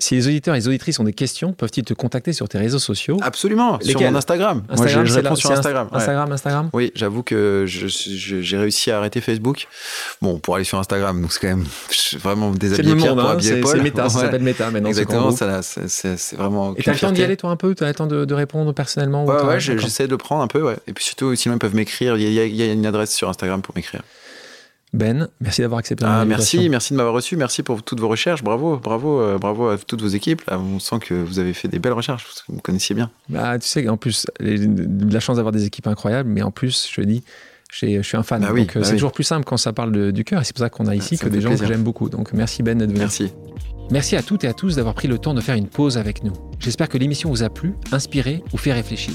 Si les auditeurs et les auditrices ont des questions, peuvent-ils te contacter sur tes réseaux sociaux Absolument, sur mon Instagram. Instagram Moi, je, réponds sur Instagram. Instagram, Instagram Oui, j'avoue que j'ai réussi à arrêter Facebook. Bon, pour aller sur Instagram, donc c'est quand même <laughs> vraiment déshabillé Pierre pour hein, habiller Paul. C'est méta, ça s'appelle méta maintenant. Exactement, c'est vraiment. Et t'as le temps d'y aller toi un peu T'as le temps de, répondre personnellement Ouais, ouais, j'essaie de le prendre un peu, ouais. Et puis surtout, sinon ils peuvent m'écrire. Il y, a une adresse sur Instagram pour m'écrire. Ben, merci d'avoir accepté ah, Merci, merci de m'avoir reçu. Merci pour toutes vos recherches. Bravo, bravo, euh, bravo à toutes vos équipes. on sent que vous avez fait des belles recherches. Vous me connaissiez bien. Bah, tu sais, en plus, la chance d'avoir des équipes incroyables, mais en plus, je dis, je suis un fan. Bah donc, euh, bah c'est toujours plus simple quand ça parle du cœur. Et c'est pour ça qu'on a ici que des gens que j'aime beaucoup. Donc, merci Ben d'être venu. Merci. Merci à toutes et à tous d'avoir pris le temps de faire une pause avec nous. J'espère que l'émission vous a plu, inspiré ou fait réfléchir.